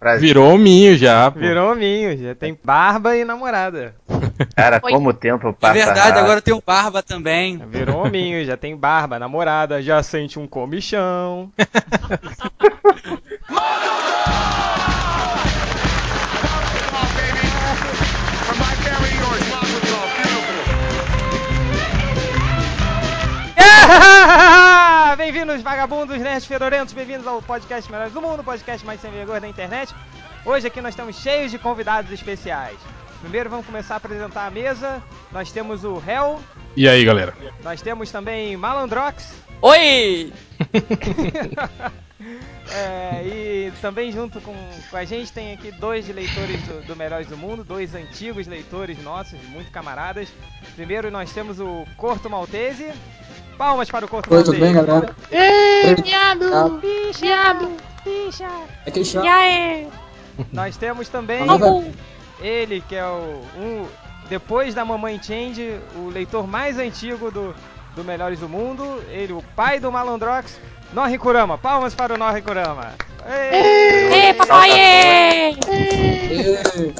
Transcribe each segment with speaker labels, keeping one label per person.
Speaker 1: Brasil.
Speaker 2: Virou hominho já, pô.
Speaker 3: Virou hominho, já tem barba e namorada.
Speaker 1: Cara,
Speaker 4: Oi.
Speaker 1: como o tempo
Speaker 5: É
Speaker 1: passa
Speaker 5: verdade,
Speaker 1: rápido.
Speaker 5: agora eu tenho barba também.
Speaker 3: Virou hominho, já tem barba, namorada, já sente um comichão. Bem-vindos, vagabundos, nerds fedorentos, bem-vindos ao podcast Melhores do Mundo, podcast mais sem vergonha da internet. Hoje aqui nós estamos cheios de convidados especiais. Primeiro vamos começar a apresentar a mesa. Nós temos o Hell,
Speaker 2: E aí, galera?
Speaker 3: nós temos também Malandrox,
Speaker 4: Oi!
Speaker 3: É, e também junto com, com a gente tem aqui dois leitores do, do Melhores do Mundo, dois antigos leitores nossos, muito camaradas. Primeiro nós temos o Corto Maltese. Palmas para o Corto
Speaker 6: Oi, tudo bem, galera?
Speaker 4: Ei,
Speaker 6: Tá.
Speaker 4: viado! Viado!
Speaker 6: É que
Speaker 4: E
Speaker 6: chato.
Speaker 4: aí?
Speaker 3: Nós temos também ele que é o um, depois da Mamãe Change, o leitor mais antigo do, do Melhores do Mundo, ele o pai do Malandrox, Norri Kurama. Palmas para o Norri Kurama. Ei!
Speaker 4: Ei, papai! ei!
Speaker 6: Ê,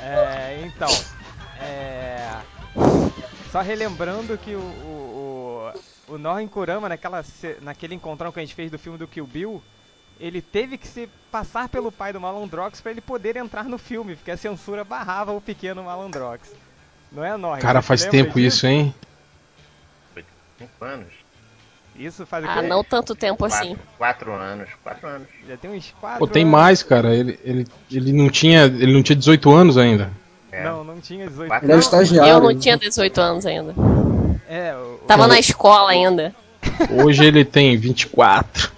Speaker 3: É, então, é, só relembrando que o, o, o, o Norrin Kurama, naquela, naquele encontrão que a gente fez do filme do Kill Bill, ele teve que se passar pelo pai do Malandrox pra ele poder entrar no filme, porque a censura barrava o pequeno Malandrox. Não é, Norrin?
Speaker 2: Cara, faz tempo
Speaker 3: disso?
Speaker 2: isso, hein?
Speaker 1: Cinco anos.
Speaker 3: Isso faz o
Speaker 4: Ah, não tanto tempo
Speaker 1: Quatro,
Speaker 4: assim.
Speaker 1: quatro anos. Quatro anos.
Speaker 3: Já tem uns 4
Speaker 2: Pô, tem mais, cara. Ele, ele, ele, não tinha, ele não tinha 18 anos ainda.
Speaker 1: É.
Speaker 3: Não, não tinha 18
Speaker 1: Quatro
Speaker 6: Ele é
Speaker 3: anos.
Speaker 6: estagiário.
Speaker 4: Eu não tinha 18 anos ainda.
Speaker 3: É, o,
Speaker 4: Tava na escola ainda.
Speaker 2: Hoje ele tem 24.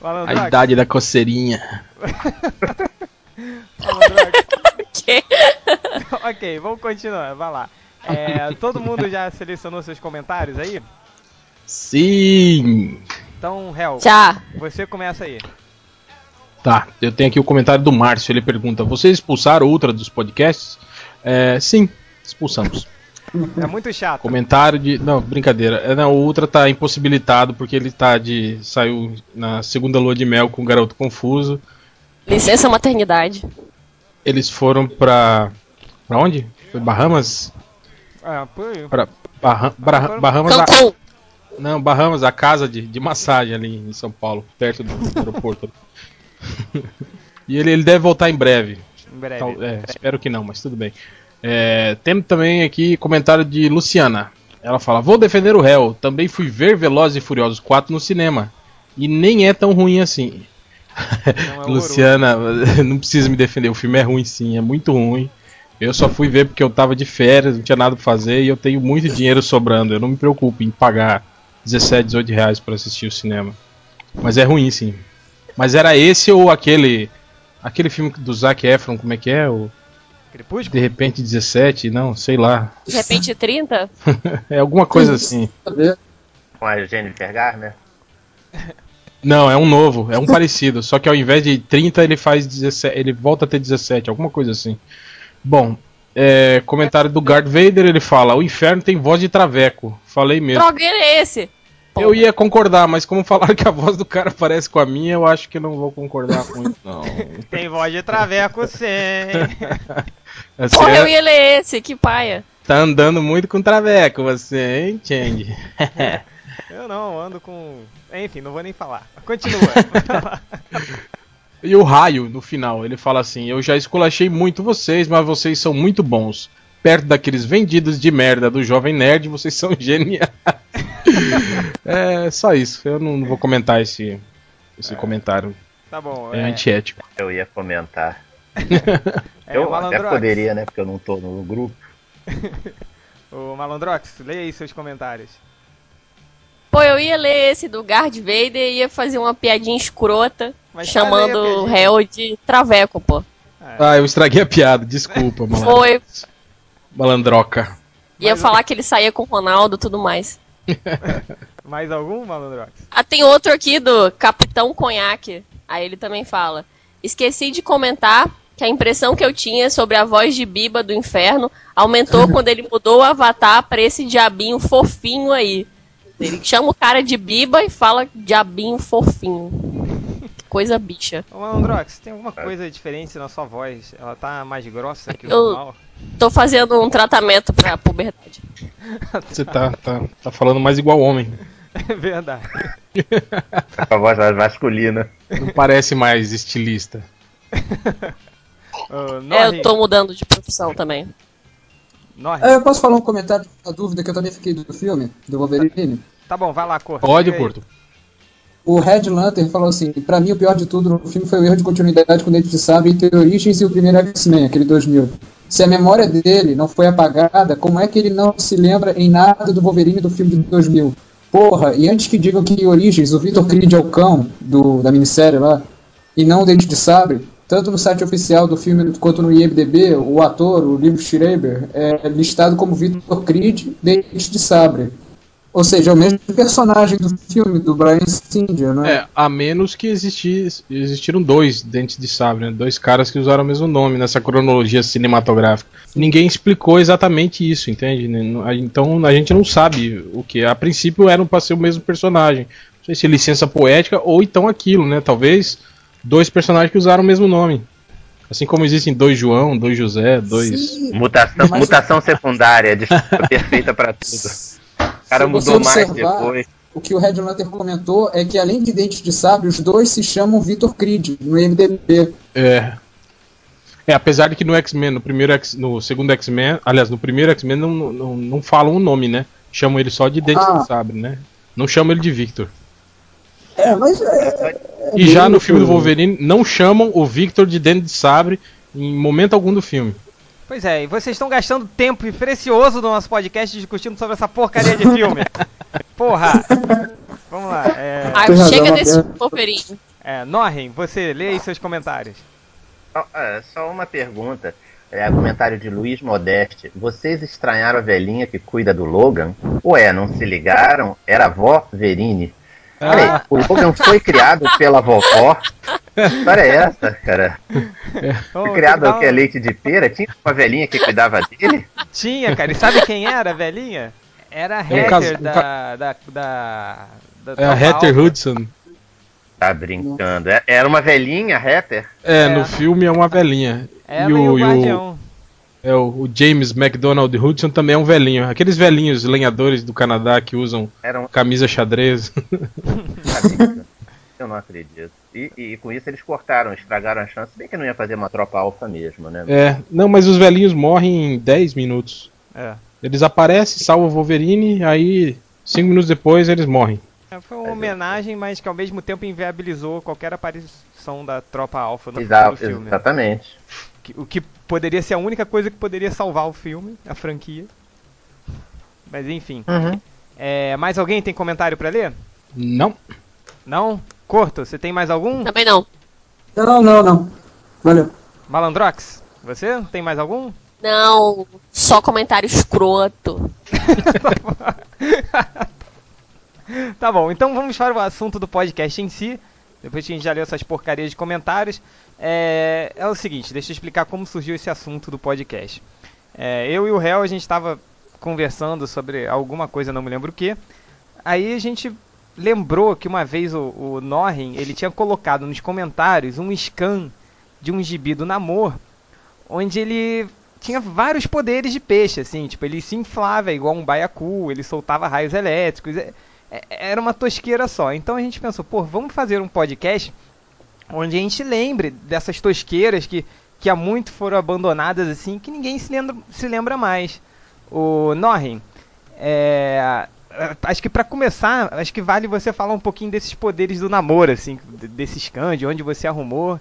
Speaker 3: o
Speaker 2: A idade da coceirinha.
Speaker 3: Malandrox.
Speaker 4: Que?
Speaker 3: ok, vamos continuar, vai lá. É, todo mundo já selecionou seus comentários aí?
Speaker 2: Sim!
Speaker 3: Então, Hel,
Speaker 4: Já.
Speaker 3: você começa aí.
Speaker 2: Tá, eu tenho aqui o comentário do Márcio. Ele pergunta: Vocês expulsaram o Ultra dos podcasts? É, sim, expulsamos.
Speaker 3: É muito chato.
Speaker 2: Comentário de. Não, brincadeira. É, não, o Ultra tá impossibilitado porque ele tá de. saiu na segunda lua de mel com o garoto confuso.
Speaker 4: Licença maternidade.
Speaker 2: Eles foram pra. pra onde? Foi Bahamas?
Speaker 3: Ah, pô,
Speaker 2: Pra. Barra- Barra- Bahamas. a-. Não, Bahamas, a casa de, de massagem ali em São Paulo, perto do aeroporto. e ele, ele deve voltar em breve.
Speaker 3: em breve.
Speaker 2: Tal- é, espero que não, mas tudo bem. É, temos também aqui comentário de Luciana. Ela fala: Vou defender o réu. Também fui ver Velozes e Furiosos 4 no cinema. E nem é tão ruim assim.
Speaker 3: Não é
Speaker 2: Luciana, não precisa me defender. O filme é ruim sim, é muito ruim. Eu só fui ver porque eu tava de férias, não tinha nada pra fazer e eu tenho muito dinheiro sobrando. Eu não me preocupo em pagar 17, 18 reais pra assistir o cinema. Mas é ruim sim. Mas era esse ou aquele. Aquele filme do Zac Efron, como é que é? O
Speaker 3: Crepúsculo?
Speaker 2: De repente 17, não, sei lá.
Speaker 4: De repente 30?
Speaker 2: É alguma coisa assim.
Speaker 1: Com a Jennifer Garner.
Speaker 2: Não, é um novo, é um parecido. Só que ao invés de 30, ele faz 17. Ele volta a ter 17, alguma coisa assim. Bom, é, comentário do Guard Vader, ele fala: O inferno tem voz de traveco. Falei mesmo.
Speaker 4: Droga, ele é esse.
Speaker 2: Eu ia concordar, mas como falaram que a voz do cara parece com a minha, eu acho que não vou concordar muito, não.
Speaker 3: Tem voz de traveco sim.
Speaker 2: Você
Speaker 4: Porra, eu ia ler esse, que paia.
Speaker 2: tá andando muito com traveco, você, hein, Change?
Speaker 3: Eu não, ando com. Enfim, não vou nem falar. Continua.
Speaker 2: E o raio no final, ele fala assim: Eu já esculachei muito vocês, mas vocês são muito bons. Perto daqueles vendidos de merda do Jovem Nerd, vocês são geniais. é só isso. Eu não vou comentar esse, esse comentário.
Speaker 3: tá bom.
Speaker 2: É, antiético.
Speaker 1: Eu ia comentar.
Speaker 3: é,
Speaker 1: eu até poderia, né? Porque eu não tô no grupo.
Speaker 3: O Malandrox, leia aí seus comentários.
Speaker 4: Pô, eu ia ler esse do Guard Vader e ia fazer uma piadinha escrota,
Speaker 3: Mas
Speaker 4: chamando o réu de traveco, pô.
Speaker 2: Ah, eu estraguei a piada, desculpa, malandro.
Speaker 4: Foi.
Speaker 2: malandroca.
Speaker 4: Ia
Speaker 3: Mas-
Speaker 4: falar que ele saía com o Ronaldo e tudo mais.
Speaker 3: Mais algum, Malandrox?
Speaker 4: Ah, tem outro aqui do Capitão Conhaque. Aí ele também fala: Esqueci de comentar que a impressão que eu tinha sobre a voz de Biba do inferno aumentou quando ele mudou o avatar pra esse diabinho fofinho aí. Ele chama o cara de Biba e fala diabinho fofinho. Coisa bicha.
Speaker 3: Ô, Androx, tem alguma coisa diferente na sua voz? Ela tá mais grossa que o
Speaker 4: Eu-
Speaker 3: normal?
Speaker 4: Tô fazendo um tratamento pra puberdade.
Speaker 2: Você tá, tá, tá falando mais igual homem.
Speaker 3: É verdade.
Speaker 1: A voz mais masculina.
Speaker 2: Não parece mais estilista.
Speaker 3: Ô,
Speaker 4: É, eu tô mudando de profissão também.
Speaker 6: É, eu posso falar um comentário, uma dúvida que eu também fiquei do filme, do Wolverine?
Speaker 3: Tá bom, vai lá, Corto.
Speaker 2: Pode. Porto.
Speaker 6: O Red Lantern falou assim: pra mim o pior de tudo no filme foi o erro de continuidade com o Dente de Sabre entre Origins e o primeiro X-Men, aquele 2000. Se a memória dele não foi apagada, como é que ele não se lembra em nada do Wolverine do filme de 2000? Porra, e antes que digam que Origins, o Victor Creed é o cão do, da minissérie lá, e não o Dente de Sabre, tanto no site oficial do filme quanto no IMDB, o ator, o Liv Schreiber, é listado como Victor Creed, Dente de Sabre. Ou seja, é o mesmo personagem do filme, do Brian Singer, não é?
Speaker 2: É, a menos que existis, existiram dois dentes de sabre, né? Dois caras que usaram o mesmo nome nessa cronologia cinematográfica. Ninguém explicou exatamente isso, entende? Né? Então a gente não sabe o que. A princípio eram para ser o mesmo personagem. Não sei se licença poética ou então aquilo, né? Talvez dois personagens que usaram o mesmo nome. Assim como existem dois João, dois José, dois.
Speaker 6: Sim,
Speaker 1: Mutação,
Speaker 6: Mas-
Speaker 1: mutação secundária, desculpa, perfeita pra tudo. O cara
Speaker 6: Se você
Speaker 1: mudou mais
Speaker 6: observar,
Speaker 1: depois.
Speaker 6: O que o Red Lantern comentou é que além de Dente de Sabre, os dois se chamam Victor Creed no IMDb.
Speaker 2: É. É, apesar de que no X-Men, no primeiro X, no segundo X-Men, aliás, no primeiro X-Men não, não, não falam o nome, né? Chamam ele só de Dente
Speaker 6: Ah.
Speaker 2: de Sabre, né? Não chamam ele de Victor.
Speaker 6: É, mas é,
Speaker 2: E já no filme do Wolverine não chamam o Victor de Dente de Sabre em momento algum do filme.
Speaker 3: Pois é, e vocês estão gastando tempo precioso do nosso podcast discutindo sobre essa porcaria de filme. Porra! Vamos lá. É,
Speaker 4: Ah, chega
Speaker 6: uma
Speaker 4: desse. Wolverine.
Speaker 3: é, Norrin, você lê aí seus comentários.
Speaker 1: Só, é, só uma pergunta. É, comentário de Luiz Modeste. Vocês estranharam a velhinha que cuida do Logan? Ué, não se ligaram? Era a vó Verine. Peraí,
Speaker 3: Ah.
Speaker 1: o Logan foi criado pela vovó? Que história é essa, cara? Foi criado
Speaker 3: dá
Speaker 1: o que?
Speaker 3: um-
Speaker 1: Leite de pera? Tinha uma velhinha que cuidava dele?
Speaker 3: Tinha, cara. E sabe quem era a velhinha? Era a
Speaker 2: É um
Speaker 3: Heather
Speaker 2: caso- um
Speaker 3: da,
Speaker 2: ca-
Speaker 3: da, da, da
Speaker 2: É a
Speaker 3: Alpha.
Speaker 2: Hudson.
Speaker 1: Tá brincando. É- Era uma velhinha, Heather?
Speaker 2: É,
Speaker 3: É.
Speaker 2: no filme é uma velhinha.
Speaker 3: Ela e o, Guardião.
Speaker 2: É, o, o James McDonald Hudson também é um velhinho. Aqueles velhinhos lenhadores do Canadá que usam
Speaker 1: Era um.
Speaker 2: camisa xadrez.
Speaker 1: Eu não acredito. E, e com isso eles cortaram, estragaram a chance. Bem que não ia fazer uma tropa alfa mesmo, né?
Speaker 2: é, não, mas os velhinhos morrem em 10 minutos.
Speaker 3: É.
Speaker 2: Eles aparecem, salvam o Wolverine, aí 5 minutos depois eles morrem.
Speaker 3: É, Foi uma homenagem, mas que ao mesmo tempo inviabilizou qualquer aparição da Tropa Alpha no
Speaker 1: Exa-
Speaker 3: filme.
Speaker 1: exatamente.
Speaker 3: Que- O que poderia ser a única coisa que poderia salvar o filme, a franquia. Mas enfim. É, mais alguém tem comentário pra ler?
Speaker 2: Não.
Speaker 3: Não? Corto, você tem mais algum?
Speaker 4: Também não.
Speaker 6: Não, não, não. Valeu.
Speaker 3: Malandrox, você tem mais algum?
Speaker 4: Não, só comentário escroto.
Speaker 3: Tá bom, então vamos para o assunto do podcast em si. Depois que a gente já leu essas porcarias de comentários. É, é o seguinte, deixa eu explicar como surgiu esse assunto do podcast. É, eu e o réu, a gente estava conversando sobre alguma coisa, não me lembro o que. Aí a gente lembrou que uma vez o, o Norrin, ele tinha colocado nos comentários um scan de um gibi do Namor, onde ele tinha vários poderes de peixe, assim, tipo, ele se inflava igual um baiacu, ele soltava raios elétricos, é- é- era uma tosqueira só. Então a gente pensou, pô, vamos fazer um podcast onde a gente lembre dessas tosqueiras que, que há muito foram abandonadas, assim, que ninguém se lembra, se lembra mais. O Norrin, é, acho que pra começar, acho que vale você falar um pouquinho desses poderes do namoro, assim, desse scan, de onde você arrumou.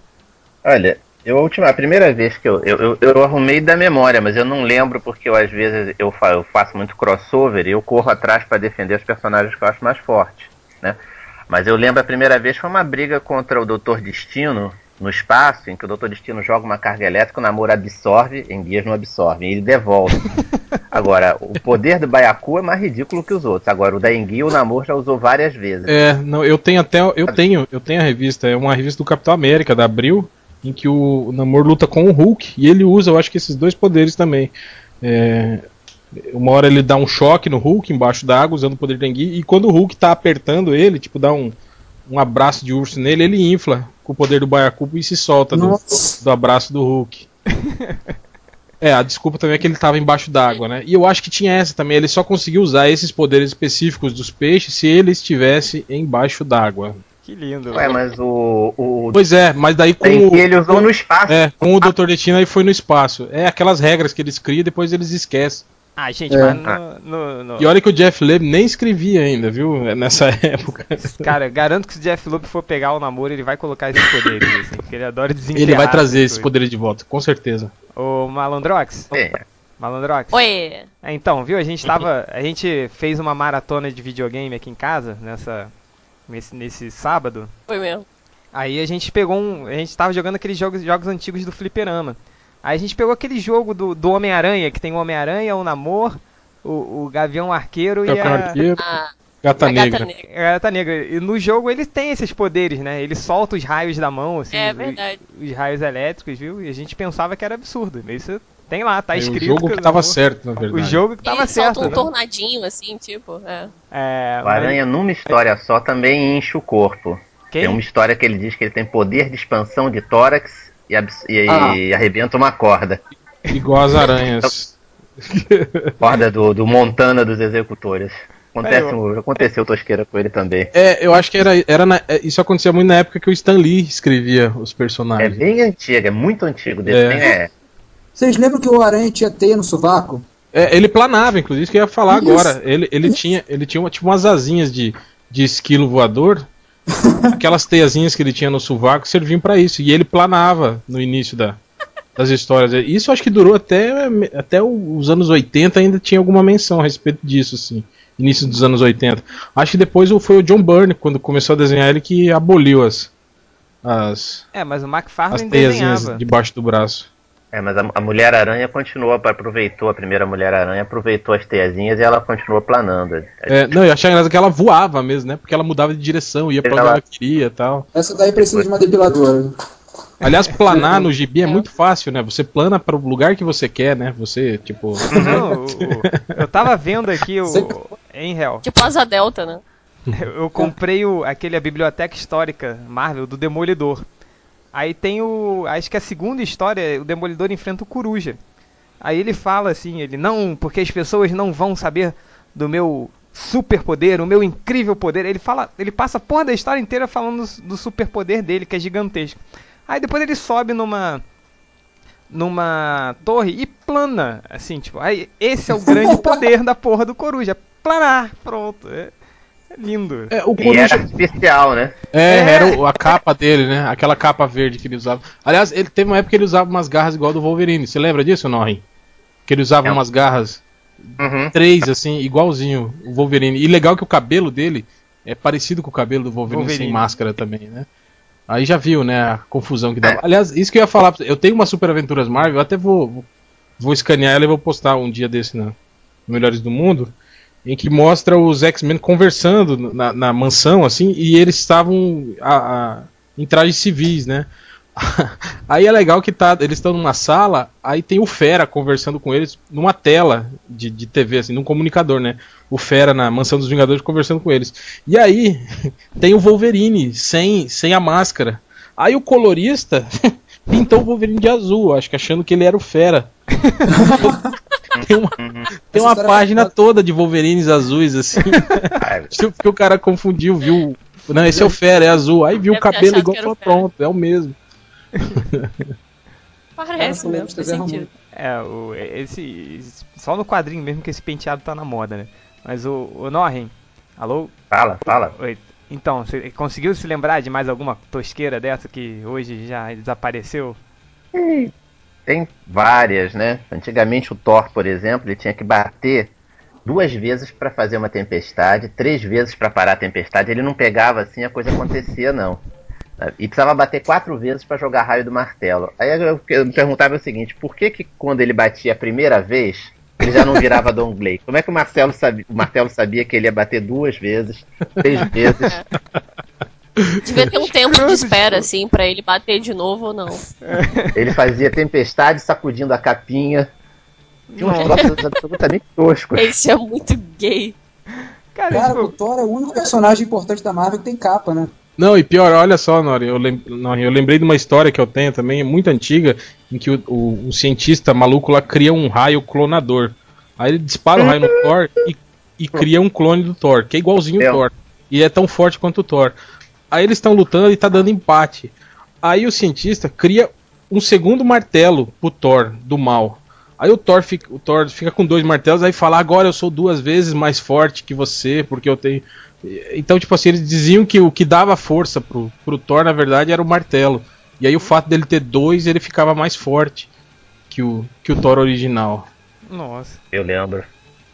Speaker 1: Olha, eu, a, última, a primeira vez que eu, eu, eu, eu arrumei da memória, mas eu não lembro porque eu, às vezes eu, fa- eu faço muito crossover e eu corro atrás para defender os personagens que eu acho mais fortes, né? Mas eu lembro a primeira vez foi uma briga contra o Doutor Destino no espaço, em que o Doutor Destino joga uma carga elétrica, o Namor absorve, em guias não absorve, e ele devolve. Agora, o poder do Baiacu é mais ridículo que os outros. Agora, o da Enguia, o Namor já usou várias vezes.
Speaker 2: É, não, eu tenho até. Eu tenho, eu tenho a revista, é uma revista do Capitão América, da Abril, em que o Namor luta com o Hulk e ele usa, eu acho que esses dois poderes também. É, uma hora ele dá um choque no Hulk embaixo da água, usando o poder de Enguia, e quando o Hulk tá apertando ele, tipo, dá um, um abraço de urso nele, ele infla com o poder do Baiacubo e se solta do, do abraço do Hulk. É, a desculpa também é que ele estava embaixo d'água, né? E eu acho que tinha essa também, ele só conseguiu usar esses poderes específicos dos peixes se ele estivesse embaixo d'água.
Speaker 3: Que lindo.
Speaker 1: Ué, mas o. o
Speaker 2: Pois é, mas daí com
Speaker 1: tem
Speaker 2: o,
Speaker 1: ele usou no espaço.
Speaker 2: é, com o Dr. Destino aí foi no espaço. É aquelas regras que eles criam e depois eles esquecem.
Speaker 3: Ah, gente,
Speaker 6: É.
Speaker 3: mas no, no- no-
Speaker 2: E olha que o Jeff Leb nem escrevia ainda, viu? Nessa época.
Speaker 3: Cara, garanto que se o Jeff Loeb for pegar o namoro, ele vai colocar esses poderes, assim, porque ele adora desenterrar.
Speaker 2: Ele vai trazer esses poderes de volta, com certeza.
Speaker 3: Ô, Malandrox,
Speaker 1: É.
Speaker 3: Malandrox.
Speaker 4: Oi.
Speaker 3: É, Então, viu? A gente tava. A gente fez uma maratona de videogame aqui em casa, nessa. Nesse, nesse sábado.
Speaker 4: Foi mesmo.
Speaker 3: Aí a gente pegou um. A gente tava jogando aqueles jogos, jogos antigos do Fliperama. Aí a gente pegou aquele jogo do, do Homem-Aranha, que tem o Homem-Aranha, o Namor, o, o Gavião Arqueiro e a.
Speaker 2: Arqueiro,
Speaker 4: Ah,
Speaker 2: Gata
Speaker 4: a
Speaker 2: Negra.
Speaker 4: gata negra.
Speaker 3: a Gata Negra. E no jogo ele tem esses poderes, né? Ele solta os raios da mão, assim.
Speaker 4: É
Speaker 3: os-
Speaker 4: verdade.
Speaker 3: Os, raios elétricos, viu? E a gente pensava que era absurdo. Isso tem lá, tá
Speaker 2: É,
Speaker 3: escrito.
Speaker 2: o jogo que
Speaker 3: o
Speaker 2: tava
Speaker 3: Namor-
Speaker 2: certo, na verdade.
Speaker 3: O jogo que tava
Speaker 4: Ele solta
Speaker 3: certo.
Speaker 4: um
Speaker 3: né?
Speaker 4: tornadinho, assim, tipo. É.
Speaker 3: É,
Speaker 1: O Aranha, numa história só, também enche o corpo.
Speaker 3: Quem?
Speaker 1: Tem uma história que ele diz que ele tem poder de expansão de tórax e, e-
Speaker 6: Ah.
Speaker 1: e arrebenta uma corda.
Speaker 2: Igual as aranhas.
Speaker 1: Corda do, do Montana dos executores. Acontece,
Speaker 3: Aí,
Speaker 1: um- aconteceu tosqueira com ele também.
Speaker 2: É, eu acho que era, era na- é, isso acontecia muito na época que o Stan Lee escrevia os
Speaker 1: É
Speaker 2: personagens.
Speaker 1: bem antigo, é muito antigo.
Speaker 2: É.
Speaker 1: Desenho é.
Speaker 6: Vocês lembram que o Aranha tinha teia no sovaco?
Speaker 2: É, ele planava, inclusive, isso que eu ia falar
Speaker 6: Isso.
Speaker 2: agora. Ele, ele tinha, ele tinha uma, tipo umas asinhas de, de esquilo voador. Aquelas teiazinhas que ele tinha no sovaco serviam pra isso. E ele planava no início da, das histórias. Isso acho que durou até, até os anos 80, ainda tinha alguma menção a respeito disso, assim. Início dos anos 80. Acho que depois foi o John Byrne, quando começou a desenhar ele, que aboliu as, as,
Speaker 3: É, mas o
Speaker 2: as
Speaker 3: McFarlane
Speaker 2: teiazinhas
Speaker 3: desenhava.
Speaker 2: debaixo do braço.
Speaker 1: É, mas a, a Mulher-Aranha continuou, aproveitou, a primeira Mulher-Aranha aproveitou as teiazinhas e ela continuou planando.
Speaker 2: É, não, eu achei engraçado que ela voava mesmo, né? Porque ela mudava de direção, ia pra onde
Speaker 1: Ela-
Speaker 2: ela queria e tal.
Speaker 6: Essa daí precisa de uma depiladora.
Speaker 2: Aliás, planar no gibi é muito fácil, né? Você plana para o lugar que você quer, né? Você, tipo.
Speaker 3: Não, eu tava vendo aqui o. Em real.
Speaker 4: Tipo asa delta, né?
Speaker 3: Eu, eu comprei o, aquele a biblioteca histórica Marvel do Demolidor. Aí tem o. Acho que a segunda história, o Demolidor enfrenta o Coruja. Aí ele fala assim, ele, não, porque as pessoas não vão saber do meu superpoder, o meu incrível poder. Ele fala, ele passa a porra da história inteira falando do superpoder dele, que é gigantesco. Aí depois ele sobe numa numa torre e plana, assim, tipo, aí esse é o grande poder da porra do Coruja, planar, pronto. É, é lindo.
Speaker 2: É, o
Speaker 1: E
Speaker 2: Coruja.
Speaker 1: era artificial, né?
Speaker 2: É,
Speaker 3: É.
Speaker 2: era o- a capa dele, né? Aquela capa verde que ele usava. Aliás, ele teve uma época que ele usava umas garras igual do Wolverine. Você lembra disso, Norrin? Que ele usava
Speaker 1: É.
Speaker 2: umas garras
Speaker 1: Uhum.
Speaker 2: três, assim, igualzinho o Wolverine. E legal que o cabelo dele é parecido com o cabelo do Wolverine,
Speaker 3: Wolverine.
Speaker 2: sem máscara também, né? Aí já viu, né, a confusão que dava.
Speaker 1: É.
Speaker 2: Aliás, isso que eu ia falar, eu tenho uma Super Aventuras Marvel, eu até vou, vou, escanear ela e vou postar um dia desse na no Melhores do Mundo, em que mostra os X-Men conversando na, na mansão, assim, e eles estavam a- a- em trajes civis, né? Aí é legal que tá, eles estão numa sala, aí tem o Fera conversando com eles numa tela de, de TV, assim, num comunicador, né? O Fera na Mansão dos Vingadores conversando com eles. E aí tem o Wolverine sem, sem a máscara. Aí o colorista pintou o Wolverine de azul, acho que achando que ele era o Fera. tem uma, tem uma
Speaker 6: história
Speaker 2: página
Speaker 6: é-
Speaker 2: toda de Wolverines azuis, assim.
Speaker 1: Ah,
Speaker 2: Porque o cara confundiu, viu? Não, esse é o Fera, é azul. Aí viu o cabelo igual e falou, pronto, é o mesmo.
Speaker 4: Parece
Speaker 6: Cara,
Speaker 4: mesmo, faz sentido.
Speaker 3: É, o, esse, só no quadrinho mesmo que esse penteado tá na moda, né? Mas o, o Norrin, alô?
Speaker 1: Fala, fala.
Speaker 3: Oi. Então, você conseguiu se lembrar de mais alguma tosqueira dessa que hoje já desapareceu?
Speaker 1: Tem várias, né? Antigamente o Thor, por exemplo, ele tinha que bater duas vezes para fazer uma tempestade, três vezes para parar a tempestade. Ele não pegava assim, a coisa acontecia não. E precisava bater quatro vezes para jogar raio do martelo. Aí eu, eu me perguntava o seguinte: por que que quando ele batia a primeira vez ele já não virava Don Glay? Como é que o Marcelo sabia, o martelo sabia que ele ia bater duas vezes, três vezes?
Speaker 4: Devia ter um tempo de espera, assim, pra ele bater de novo ou não.
Speaker 1: Ele fazia tempestade sacudindo a capinha. Tinha uns
Speaker 3: Nossa.
Speaker 1: troços absolutamente toscos.
Speaker 4: Esse é muito gay.
Speaker 3: Cara,
Speaker 6: Cara,
Speaker 3: tipo,
Speaker 6: o Thor é o único personagem importante da Marvel que tem capa, né?
Speaker 2: Não, e pior, olha só, Nori, eu, lem Nori, eu lembrei de uma história que eu tenho também, muito antiga, em que o, o, o cientista maluco lá cria um raio clonador. Aí ele dispara o raio no Thor e, e cria um clone do Thor, que é igualzinho
Speaker 1: É.
Speaker 2: o Thor. E é tão forte quanto o Thor. Aí eles estão lutando e tá dando empate. Aí o cientista cria um segundo martelo pro Thor do mal. Aí o Thor fica, o Thor fica com dois martelos, aí fala: agora eu sou duas vezes mais forte que você, porque eu tenho. Então, tipo assim, eles diziam que o que dava força pro, pro Thor, na verdade, era o martelo. E aí o fato dele ter dois, ele ficava mais forte que o, que o Thor original.
Speaker 3: Nossa.
Speaker 1: Eu lembro.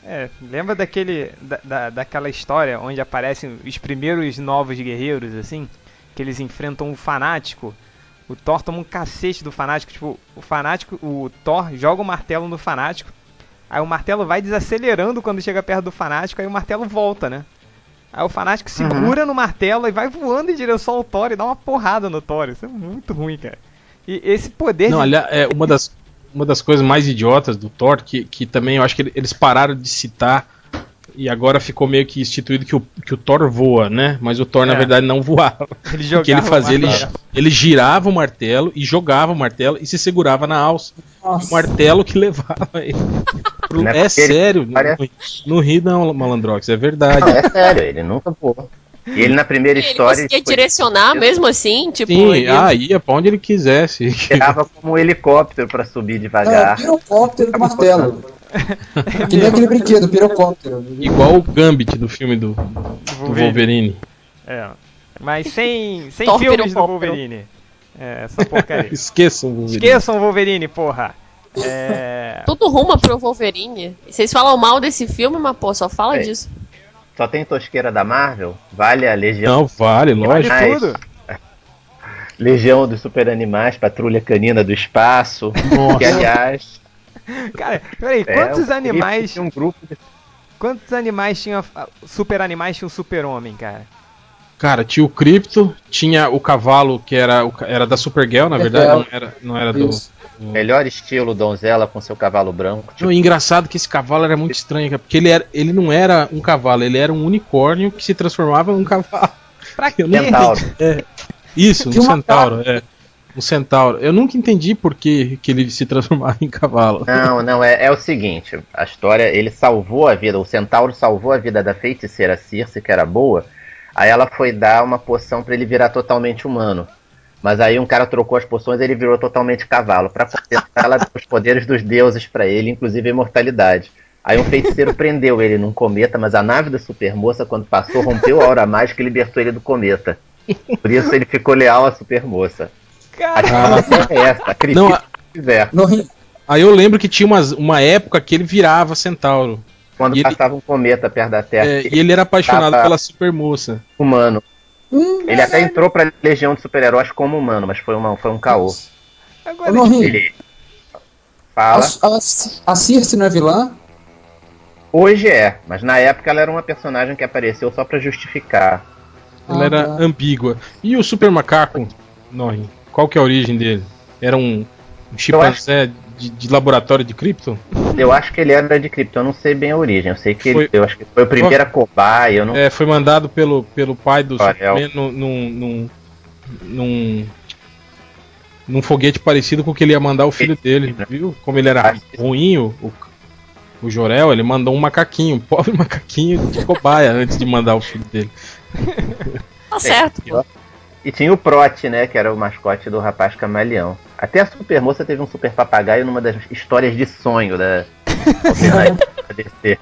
Speaker 3: É, lembra daquele. Da, da- daquela história onde aparecem os primeiros novos guerreiros, assim? Que eles enfrentam o fanático. O Thor toma um cacete do fanático. Tipo, o fanático. O Thor joga o martelo no fanático. Aí o martelo vai desacelerando quando chega perto do fanático, aí o martelo volta, né? Aí o fanático segura no martelo e vai voando em direção ao Thor e dá uma porrada no Thor. Isso é muito ruim, cara. E esse poder
Speaker 2: Não,
Speaker 3: de-
Speaker 2: aliás, é uma das, uma das coisas mais idiotas do Thor, que, que também eu acho que ele- eles pararam de citar e agora ficou meio que instituído que o, que o Thor voa, né? Mas o Thor, na
Speaker 3: É.
Speaker 2: verdade, não voava.
Speaker 3: ele
Speaker 2: O que ele
Speaker 3: jogava
Speaker 2: fazia, ele, ele girava o martelo e jogava o martelo e se segurava na alça. O martelo que levava ele. Pro-
Speaker 1: Não é
Speaker 2: É
Speaker 1: ele
Speaker 2: sério, não,
Speaker 1: parece-
Speaker 2: não ri não, Malandrox, é
Speaker 1: Não,
Speaker 2: verdade.
Speaker 1: é sério, ele nunca voou. E ele na primeira
Speaker 4: Ele
Speaker 1: história
Speaker 4: conseguia
Speaker 1: foi-
Speaker 4: direcionar mesmo assim, tipo,
Speaker 2: Sim,
Speaker 4: ele-
Speaker 2: ah, ia pra onde ele quisesse.
Speaker 1: tirava como um helicóptero pra subir
Speaker 6: É,
Speaker 1: devagar.
Speaker 6: pirocóptero do martelo. que nem aquele brinquedo, pirocóptero.
Speaker 2: Igual o Gambit do filme do, do
Speaker 3: Wolverine. É. Mas sem, sem filmes do. Wolverine. É, essa porcaria.
Speaker 2: Esqueçam o Wolverine.
Speaker 3: Esqueçam o Wolverine, porra. É.
Speaker 4: tudo ruma pro Wolverine. Vocês falam mal desse filme, mas pô, só fala
Speaker 1: É.
Speaker 4: disso.
Speaker 1: Só tem tosqueira da Marvel? Vale a Legião,
Speaker 2: Não, vale,
Speaker 3: Vale
Speaker 2: lógico.
Speaker 1: Mas-
Speaker 3: tudo.
Speaker 1: Legião dos Super Animais, Patrulha Canina do Espaço.
Speaker 2: Nossa.
Speaker 1: Que aliás.
Speaker 3: Cara, peraí,
Speaker 1: é,
Speaker 3: quantos animais.
Speaker 1: Um grupo de
Speaker 3: Quantos animais tinha. Super animais tinha um super-homem, cara?
Speaker 2: Cara, tinha o Crypto, tinha o cavalo que era, era da Supergirl, na verdade, não
Speaker 6: Supergirl.
Speaker 2: era, não era do.
Speaker 1: Melhor estilo donzela com seu cavalo branco. Tipo,
Speaker 2: Não, engraçado que esse cavalo era muito estranho, cara, porque ele, era, ele não era um cavalo, ele era um unicórnio que se transformava num cavalo.
Speaker 3: Pra quê?
Speaker 2: Não
Speaker 1: Centauro.
Speaker 2: Isso, um centauro, é. Um centauro. Eu nunca entendi por que, que ele se transformava em cavalo.
Speaker 1: Não, não, é, é o seguinte, a história, ele salvou a vida, o centauro salvou a vida da feiticeira Circe, que era boa, aí ela foi dar uma poção pra ele virar totalmente humano. Mas aí um cara trocou as poções e ele virou totalmente cavalo. Pra compensar, ela os poderes dos deuses pra ele, inclusive a imortalidade. Aí um feiticeiro prendeu ele num cometa, mas a nave da supermoça, quando passou, rompeu a aura mágica e libertou ele do cometa. Por isso ele ficou leal à supermoça. A
Speaker 3: Cara,
Speaker 1: explicação é essa,
Speaker 2: Não, a-
Speaker 1: se quiser.
Speaker 6: Rim.
Speaker 2: Aí eu lembro que tinha umas, uma época que ele virava centauro.
Speaker 1: Quando
Speaker 2: E ele-
Speaker 1: passava um cometa perto da Terra,
Speaker 2: É, e ele era apaixonado pela supermoça.
Speaker 1: humano.
Speaker 6: Hum,
Speaker 1: Ele até entrou pra Legião de Super-Heróis como humano, mas foi, uma, foi um caô.
Speaker 3: agora.
Speaker 1: Ele
Speaker 6: A,
Speaker 1: fala,
Speaker 6: a, a Circe não é vilã?
Speaker 1: hoje é, mas na época ela era uma personagem que apareceu só pra justificar.
Speaker 2: Ela
Speaker 6: Ah,
Speaker 2: era
Speaker 6: tá.
Speaker 2: ambígua. E o super macaco, Norrin, qual que é a origem dele? Era um, um chimpanzé de, de laboratório de Krypton?
Speaker 1: Eu acho que ele era de Krypton, eu não sei bem a origem. Eu sei que
Speaker 2: Foi-
Speaker 1: ele, eu acho que foi o primeiro a cobaia, não
Speaker 2: É, foi mandado pelo, pelo pai do
Speaker 1: Olha,
Speaker 2: Superman num, num, num, num, foguete parecido com o que ele ia mandar o filho dele, viu? Como ele era
Speaker 1: Acho
Speaker 2: ruim, o, o, o Jorel, ele mandou um macaquinho, um pobre macaquinho de cobaia antes de mandar o filho dele.
Speaker 4: Tá certo. pô.
Speaker 1: E tinha o Prote, né, que era o mascote do rapaz camaleão. Até a Supermoça teve um super papagaio numa das histórias de sonho da alternativa da DC.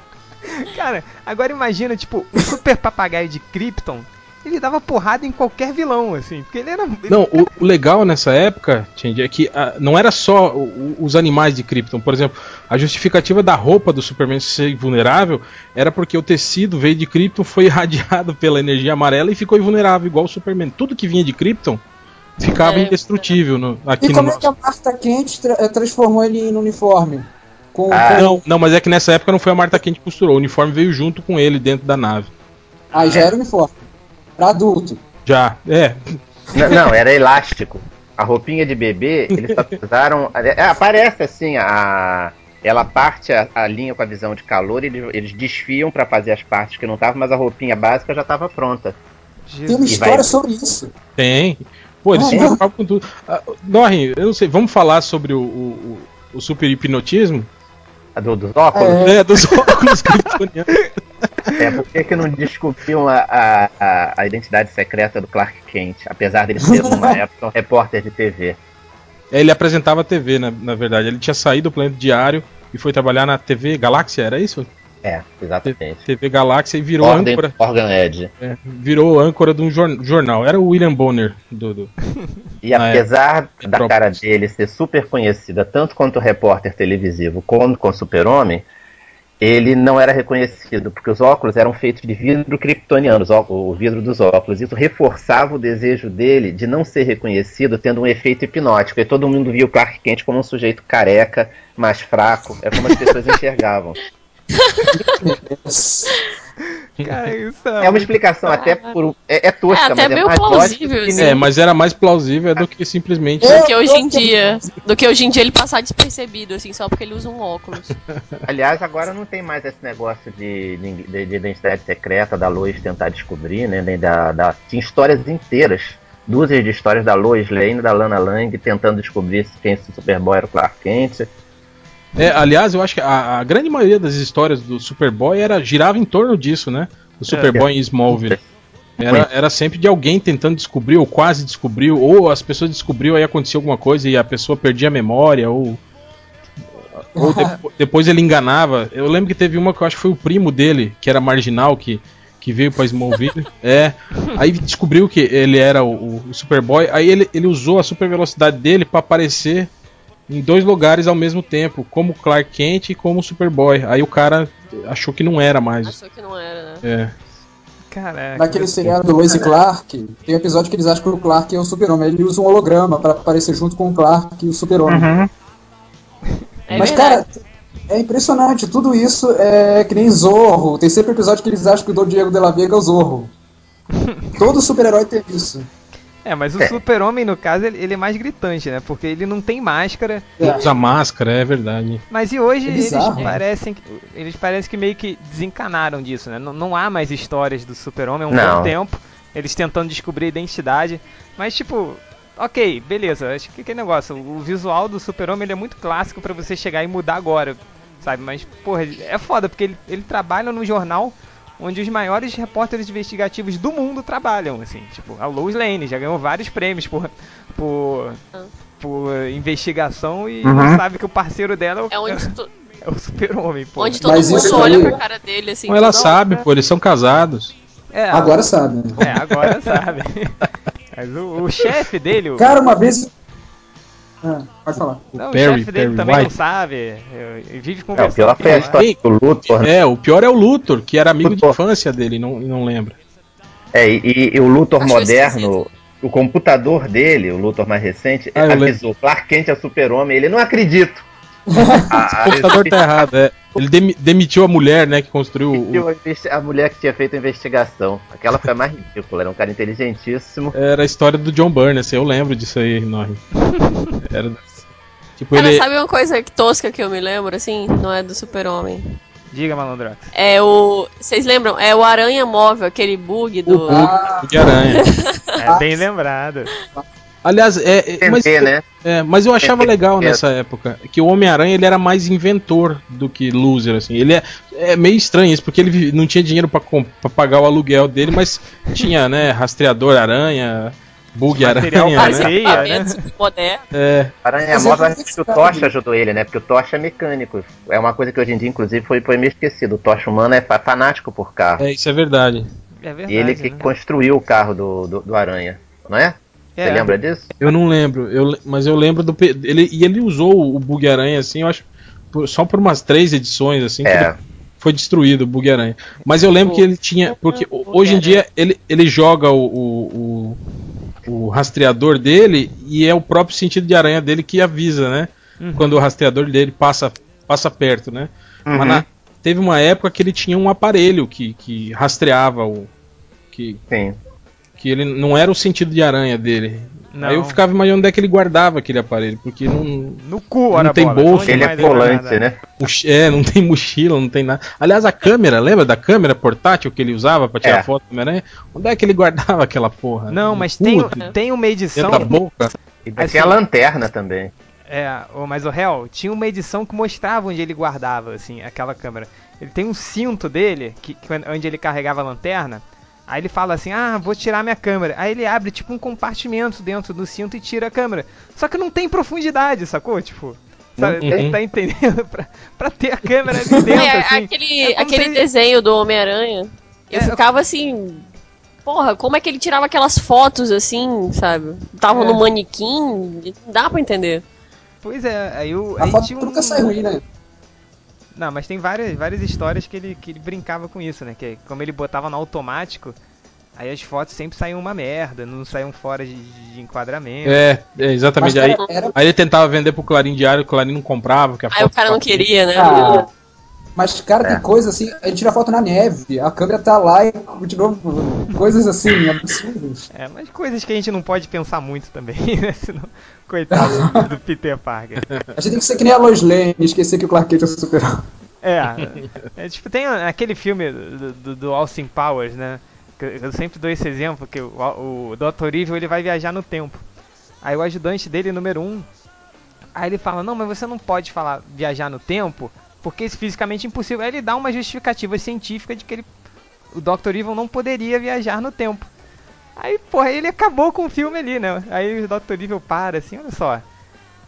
Speaker 3: Cara, agora imagina, tipo, um super papagaio de Krypton. Ele dava porrada em qualquer vilão, assim. Porque ele era. ele-
Speaker 2: Não, o, o legal nessa época, Change, é que ah, não era só o- o- os animais de Krypton. Por exemplo, a justificativa da roupa do Superman ser vulnerável era porque o tecido veio de Krypton, foi irradiado pela energia amarela e ficou invulnerável, igual o Superman. Tudo que vinha de Krypton ficava
Speaker 4: É.
Speaker 2: indestrutível no, aqui
Speaker 6: E
Speaker 2: no
Speaker 6: como é
Speaker 2: nosso.
Speaker 6: que a Marta Quente tra- eh, transformou ele em uniforme? Com,
Speaker 1: Ah,
Speaker 6: com-
Speaker 2: Não, não, mas é que nessa época não foi a Marta Quente que costurou. O uniforme veio junto com ele dentro da nave.
Speaker 6: Aí já era uniforme. Pra adulto.
Speaker 2: Já, é.
Speaker 1: Não, não, era elástico. A roupinha de bebê, eles só precisaram. é, aparece assim, a. Ela parte a, a linha com a visão de calor, eles, eles desfiam pra fazer as partes que não estavam, mas a roupinha básica já estava pronta.
Speaker 6: Tem uma.
Speaker 1: E vai-
Speaker 6: história sobre isso.
Speaker 2: Tem. Pô, eles
Speaker 6: Ah,
Speaker 2: se
Speaker 6: é?
Speaker 2: preocupavam com tudo. Ah, Norrin, eu não sei, vamos falar sobre o, o, o- super hipnotismo?
Speaker 1: A do, dos óculos?
Speaker 6: É.
Speaker 2: É, dos óculos kryptonianos.
Speaker 1: É, por que, que não descobriam a, a, a, a identidade secreta do Clark Kent, apesar dele ser, numa época, um repórter de TV?
Speaker 2: É, Ele apresentava a TV, na, na verdade. Ele tinha saído do Planeta Diário e foi trabalhar na TV Galáxia, era isso?
Speaker 1: É, exatamente.
Speaker 2: TV Galáxia e virou
Speaker 1: Ordem
Speaker 2: âncora.
Speaker 1: Organ Edge.
Speaker 2: é, virou âncora de um jor- jornal. Era o William Bonner do. do-
Speaker 1: E
Speaker 2: é.
Speaker 1: apesar da cara dele ser super conhecida, tanto quanto repórter televisivo como com Super-Homem, ele não era reconhecido, porque os óculos eram feitos de vidro kryptoniano, o vidro dos óculos. Isso reforçava o desejo dele de não ser reconhecido, tendo um efeito hipnótico. E todo mundo via o Clark Kent como um sujeito careca, mais fraco. É como as pessoas enxergavam.
Speaker 3: Cara, isso
Speaker 1: É uma explicação até por. É, é tosca,
Speaker 4: É até
Speaker 1: mas é
Speaker 4: meio
Speaker 1: mais
Speaker 4: plausível, assim.
Speaker 2: É, mas era mais plausível do que simplesmente.
Speaker 6: É.
Speaker 4: Do que hoje em dia. Do que hoje em dia ele passar despercebido, assim, só porque ele usa um óculos.
Speaker 1: Aliás, agora não tem mais esse negócio de, de, de identidade secreta da Lois tentar descobrir, né? Nem da, da- Tinha histórias inteiras. Dúzias de histórias da Lois Lane da Lana Lang tentando descobrir se quem esse Superboy era o Clark Kent.
Speaker 2: É, aliás, eu acho que a, a grande maioria das histórias do Superboy era, girava em torno disso, né? O Superboy em Smallville. Era, era sempre de alguém tentando descobrir, ou quase descobriu, ou as pessoas descobriu, aí aconteceu alguma coisa e a pessoa perdia a memória, ou. Ou depo- depois ele enganava. Eu lembro que teve uma que eu acho que foi o primo dele, que era marginal, que, que veio pra Smallville. é. Aí descobriu que ele era o, o Superboy. Aí ele, ele usou a super velocidade dele pra aparecer em dois lugares ao mesmo tempo, como Clark Kent e como Superboy. Aí o cara achou que não era mais.
Speaker 4: Achou que não era, né?
Speaker 2: É.
Speaker 3: Caraca.
Speaker 6: Naquele seriado do Lois e Clark, tem um episódio que eles acham que o Clark é o super-homem. Ele usa um holograma pra aparecer junto com o Clark e o super-homem.
Speaker 4: É
Speaker 6: Mas,
Speaker 4: verdade.
Speaker 6: cara, é impressionante. Tudo isso é que nem Zorro. Tem sempre episódio que eles acham que o Dom Diego de la Vega é o Zorro. Todo super-herói tem isso.
Speaker 3: É, mas o
Speaker 1: É.
Speaker 3: super-homem, no caso, ele, ele é mais gritante, né? Porque ele não tem máscara.
Speaker 6: É.
Speaker 2: Usa máscara, é verdade.
Speaker 3: Mas e hoje
Speaker 6: É
Speaker 3: eles
Speaker 6: bizarro.
Speaker 3: parecem que- eles parecem que meio que desencanaram disso, né? Não, não há mais histórias do super-homem há um
Speaker 1: Não.
Speaker 3: bom tempo. Eles tentando descobrir a identidade. Mas, tipo, ok, beleza. Acho que aquele negócio, o visual do super-homem ele é muito clássico pra você chegar e mudar agora, sabe? Mas, porra, é foda, porque ele, ele trabalha num jornal onde os maiores repórteres investigativos do mundo trabalham, assim. Tipo, a Lois Lane já ganhou vários prêmios por, por, por investigação e
Speaker 1: Uhum.
Speaker 3: sabe que o parceiro dela é o,
Speaker 4: É onde, to-
Speaker 3: é o super-homem, pô.
Speaker 4: onde todo
Speaker 6: Mas
Speaker 4: mundo
Speaker 6: isso
Speaker 4: olha
Speaker 6: aí-
Speaker 4: pra cara dele, assim.
Speaker 2: Então ela sabe,
Speaker 4: hora.
Speaker 2: pô, eles são casados.
Speaker 3: É,
Speaker 6: Agora sabe. né?
Speaker 3: É, agora sabe. Mas o, o chefe dele, o,
Speaker 6: Cara, uma vez. Ah, pode falar.
Speaker 3: não, o
Speaker 2: Perry,
Speaker 3: chefe dele
Speaker 2: Perry
Speaker 3: também não
Speaker 2: White.
Speaker 3: sabe. eu- Ele vive
Speaker 1: É, o pior foi a
Speaker 3: com
Speaker 1: história do Luthor. né?
Speaker 2: É, o pior é o Luthor, que era amigo de
Speaker 1: Luthor.
Speaker 2: infância dele, não, não lembra.
Speaker 1: É, e, e o Luthor
Speaker 4: Acho
Speaker 1: moderno, o computador dele, o Luthor mais recente,
Speaker 2: Ah,
Speaker 1: avisou: Clark Kent é super-homem. Ele não acredito. A,
Speaker 2: O computador tá errado, é. Ele demi- demitiu a mulher, né, que construiu o,
Speaker 1: a, mulher que tinha feito a investigação. Aquela foi a mais ridícula. Era um cara inteligentíssimo.
Speaker 2: Era a história do John Byrne, assim, eu lembro disso aí, Norri. Era. Tipo,
Speaker 4: Cara,
Speaker 2: ele.
Speaker 4: sabe uma coisa tosca que eu me lembro, assim? Não é do super-homem.
Speaker 3: Diga, malandrox.
Speaker 4: É o... Vocês lembram? É o Aranha Móvel, aquele bug
Speaker 2: O
Speaker 4: do...
Speaker 2: bug de aranha.
Speaker 3: É bem lembrado.
Speaker 2: Aliás, é. é, mas,
Speaker 1: Entender, né?
Speaker 2: é, mas eu achava legal nessa época que o Homem-Aranha ele era mais inventor do que loser, assim. Ele é, é meio estranho isso, porque ele não tinha dinheiro pra pagar o aluguel dele, mas tinha, né, rastreador aranha, bug aranha, né?
Speaker 4: modernos.
Speaker 2: É,
Speaker 1: Aranha
Speaker 6: Mas
Speaker 1: Móvel, acho que o Tocha ajudou ele, né? Porque o Tocha é mecânico. É uma coisa que hoje em dia, inclusive, foi, foi meio esquecido. O Tocha humano é fa- fanático por carro.
Speaker 2: é, isso é verdade.
Speaker 3: É verdade.
Speaker 1: e ele que
Speaker 3: né?
Speaker 1: construiu o carro do, do, do Aranha, não é?
Speaker 3: É.
Speaker 1: Você lembra disso?
Speaker 2: Eu não lembro, eu, mas eu lembro do. Ele, e ele usou o bug aranha, assim, eu acho. por- só por umas três edições, assim, que
Speaker 1: É.
Speaker 2: foi destruído o bug aranha. Mas eu lembro que ele tinha. Porque hoje em dia ele, ele joga o, o, o, o rastreador dele e é o próprio sentido de aranha dele que avisa, né?
Speaker 3: Uhum.
Speaker 2: Quando o rastreador dele passa, passa perto, né?
Speaker 1: Uhum.
Speaker 2: Mas na- teve uma época que ele tinha um aparelho que, que rastreava o. Que,
Speaker 1: Sim.
Speaker 2: Que ele não era o sentido de aranha dele.
Speaker 3: Não.
Speaker 2: Aí eu ficava imaginando onde é que ele guardava aquele aparelho, porque não,
Speaker 3: No cu,
Speaker 2: Não tem
Speaker 3: bola.
Speaker 2: bolsa,
Speaker 1: Ele é colante, né?
Speaker 2: é, não tem mochila, não tem nada. Aliás, a câmera, lembra da câmera portátil que ele usava pra tirar
Speaker 1: É.
Speaker 2: foto do Homem-Aranha? Onde é que ele guardava aquela porra?
Speaker 3: Não,
Speaker 2: No
Speaker 3: mas
Speaker 2: cu,
Speaker 3: tem,
Speaker 2: dentro
Speaker 3: tem uma edição.
Speaker 2: da boca?
Speaker 1: E daqui
Speaker 3: Assim-
Speaker 1: a lanterna também.
Speaker 3: É, mas o réu, tinha uma edição que mostrava onde ele guardava, assim, aquela câmera. Ele tem um cinto dele, que, que- onde ele carregava a lanterna. Aí ele fala assim, ah, vou tirar minha câmera. Aí ele abre tipo um compartimento dentro do cinto e tira a câmera. Só que não tem profundidade, sacou? Tipo, sabe,
Speaker 2: Não
Speaker 3: tá, entendendo? pra, pra ter a câmera ali dentro,
Speaker 4: É,
Speaker 3: assim.
Speaker 4: aquele
Speaker 3: é
Speaker 4: aquele
Speaker 3: se-
Speaker 4: desenho do Homem-Aranha, eu
Speaker 3: É,
Speaker 4: ficava assim. Porra, como é que ele tirava aquelas fotos assim, sabe? Tava
Speaker 3: É.
Speaker 4: no manequim, não dá pra entender.
Speaker 3: Pois é, aí, o,
Speaker 6: A
Speaker 3: aí
Speaker 6: foto
Speaker 3: tinha um...
Speaker 6: nunca sai ruim, né?
Speaker 3: Não, mas tem várias, várias histórias que ele, que ele brincava com isso, né? Que como ele botava no automático, aí as fotos sempre saíam uma merda, não saíam fora de, de enquadramento.
Speaker 2: É, é, exatamente. Aí,
Speaker 6: era-
Speaker 2: aí ele tentava vender pro Clarim Diário, o Clarim não comprava, porque a
Speaker 4: Aí o cara não queria, né?
Speaker 6: Ah, mas, cara,
Speaker 1: É.
Speaker 6: tem coisa assim, ele tira foto na neve, a câmera tá lá e de novo, coisas assim, absurdas.
Speaker 3: É, mas coisas que a gente não pode pensar muito também, né? Senão, coitado do, Peter Parker.
Speaker 6: A gente tem que ser que nem a Lois Lane e esquecer que o Clark Kent é super
Speaker 3: É, é tipo, tem aquele filme do, do, do Austin Powers, né? Eu sempre dou esse exemplo, que o, o Dr. Evil ele vai viajar no tempo. Aí o ajudante dele, número um, aí ele fala, não, mas você não pode falar viajar no tempo, porque isso é fisicamente impossível. Aí ele dá uma justificativa científica de que ele, o Dr. Evil não poderia viajar no tempo. Aí, porra, ele acabou com o filme ali, né? Aí o Dr. Evil para assim, olha só.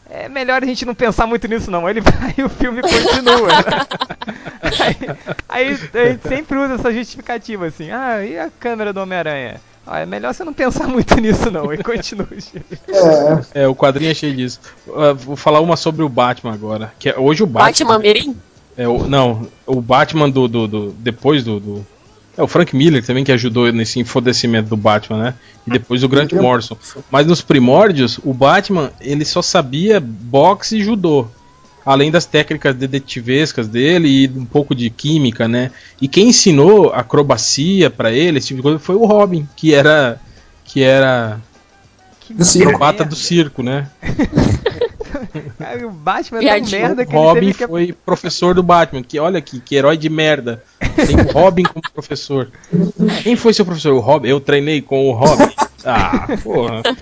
Speaker 3: É melhor a gente não pensar muito nisso não. Ele vai e o filme continua. aí, aí a gente sempre usa essa justificativa assim. Ah, e a câmera do Homem-Aranha? Ah, é melhor você não pensar muito nisso não. E filme.
Speaker 6: É,
Speaker 2: É, o quadrinho é cheio disso. Ah, vou falar uma sobre o Batman agora. Que é, hoje o Batman.
Speaker 4: Batman Mirim?
Speaker 2: É, o, não, o Batman do. do, do- depois do, do- É o Frank Miller também que ajudou nesse enfodecimento do Batman, né? E depois o Grant Morrison. Mas nos primórdios, o Batman ele só sabia boxe e judô. Além das técnicas detetivescas dele e um pouco de química, né? E quem ensinou acrobacia pra ele, esse tipo de coisa, foi o Robin, que era. Que era
Speaker 3: Que
Speaker 2: acrobata
Speaker 3: merda.
Speaker 2: do circo, né?
Speaker 3: O Batman é tão merda que
Speaker 2: o Robin
Speaker 3: ele teve que...
Speaker 2: foi professor do Batman, que olha aqui, que herói de merda. Tem o Robin como professor. Quem foi seu professor? O Robin? Eu treinei com o Robin. Ah, porra.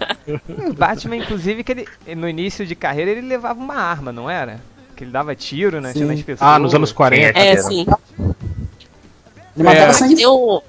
Speaker 3: O Batman, inclusive, que ele no início de carreira ele levava uma arma, não era? Que ele dava tiro né,
Speaker 6: Sim.
Speaker 3: nas pessoas.
Speaker 2: Ah, nos anos 40.
Speaker 4: É,
Speaker 1: Era.
Speaker 4: sim.
Speaker 6: ele matava
Speaker 2: É.
Speaker 6: sangue
Speaker 4: o-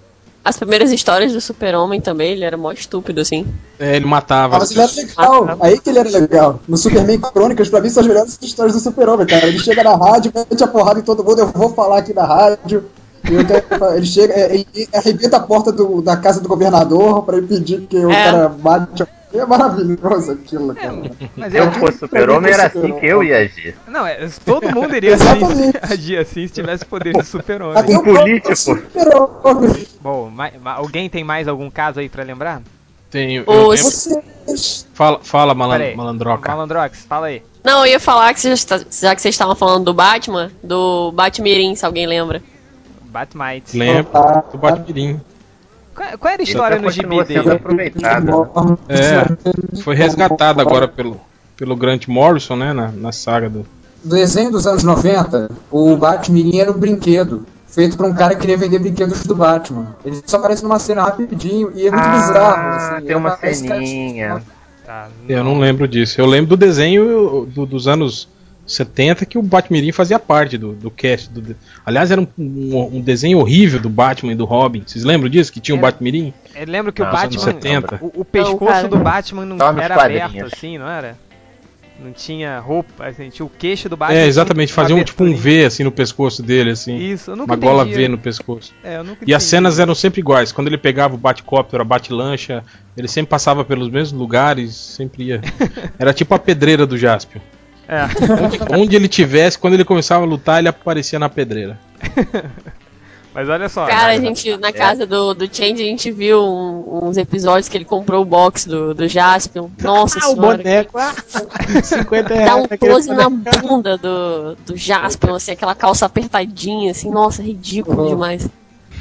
Speaker 4: as primeiras histórias do Super-Homem também, ele era mó estúpido, assim.
Speaker 2: É, ele matava.
Speaker 6: Ah, mas ele era legal. Aí que ele era legal. No Superman Crônicas, pra mim, são as melhores histórias do Super-Homem, cara. Ele chega na rádio, mete a porrada em todo mundo, eu vou falar aqui na rádio. e eu quero- ele chega, ele arrebenta a porta do- da casa do governador pra impedir que o
Speaker 4: É.
Speaker 6: cara mate. É maravilhoso aquilo, cara.
Speaker 3: Mas
Speaker 1: Se eu
Speaker 3: é,
Speaker 1: fosse super-homem, era assim que eu ia agir.
Speaker 3: não, é, todo mundo iria assim, agir assim se tivesse poder de super-homem.
Speaker 1: Um político.
Speaker 6: Super-Homem.
Speaker 3: Bom, ma- ma- alguém tem mais algum caso aí pra lembrar?
Speaker 6: Vocês.
Speaker 2: fala, fala malan-
Speaker 3: Pera aí.
Speaker 2: malandroca.
Speaker 3: Malandrox, fala aí.
Speaker 4: Não, eu ia falar que vocês- já que vocês estavam falando do Batman, do Batmirim, se alguém lembra.
Speaker 3: Batmite.
Speaker 2: Lembro do Batmirim.
Speaker 3: Qual, qual era a história no gibi dele?
Speaker 1: aproveitada.
Speaker 2: É, foi resgatado agora pelo, pelo Grant Morrison, né? Na, na saga do.
Speaker 6: No desenho dos anos 90, o Batmirim era um brinquedo. Feito por um cara que queria vender brinquedos do Batman. Ele só aparece numa cena rapidinho e é muito bizarro.
Speaker 1: Ah,
Speaker 6: Assim,
Speaker 1: tem uma
Speaker 6: é cara-
Speaker 1: ceninha.
Speaker 3: Tá,
Speaker 2: Eu não lembro disso. Eu lembro do desenho do- dos anos 70 que o Batmirim fazia parte do, do cast. Do, aliás, era um, um- um desenho horrível do Batman e do Robin. Vocês lembram disso? Que tinha um
Speaker 3: Era.
Speaker 2: Batmirim?
Speaker 3: Eu lembro que o
Speaker 1: Não,
Speaker 2: Nos
Speaker 3: Batman.
Speaker 2: anos 70.
Speaker 3: O, o pescoço
Speaker 4: cara.
Speaker 3: do Batman não era aberto assim, não era? Não tinha roupa, assim, tinha o queixo do Batman.
Speaker 2: É,
Speaker 3: tinha
Speaker 2: exatamente. Fazia um tipo um. V assim no pescoço dele, assim.
Speaker 3: Isso, eu nunca
Speaker 2: Uma gola
Speaker 3: entendi.
Speaker 2: V no pescoço.
Speaker 3: É, eu nunca
Speaker 2: E as
Speaker 3: entendi.
Speaker 2: cenas eram sempre iguais. Quando ele pegava o Batcóptero, a Batlancha, ele sempre passava pelos mesmos lugares, sempre ia. Era tipo a pedreira do Jaspion.
Speaker 3: É.
Speaker 2: Onde, onde ele tivesse, quando ele começava a lutar, ele aparecia na pedreira.
Speaker 3: Mas olha só.
Speaker 4: Cara, a gente, na casa do, do Change, a gente viu um- uns episódios que ele comprou o box do, do Jaspion. Nossa
Speaker 2: Ah, o
Speaker 4: senhora.
Speaker 2: boneco! Ah, 50 reais.
Speaker 4: Dá um close na
Speaker 2: boneco.
Speaker 4: bunda do, do Jaspion, assim, aquela calça apertadinha, assim, nossa, ridículo
Speaker 6: Uhum.
Speaker 4: demais.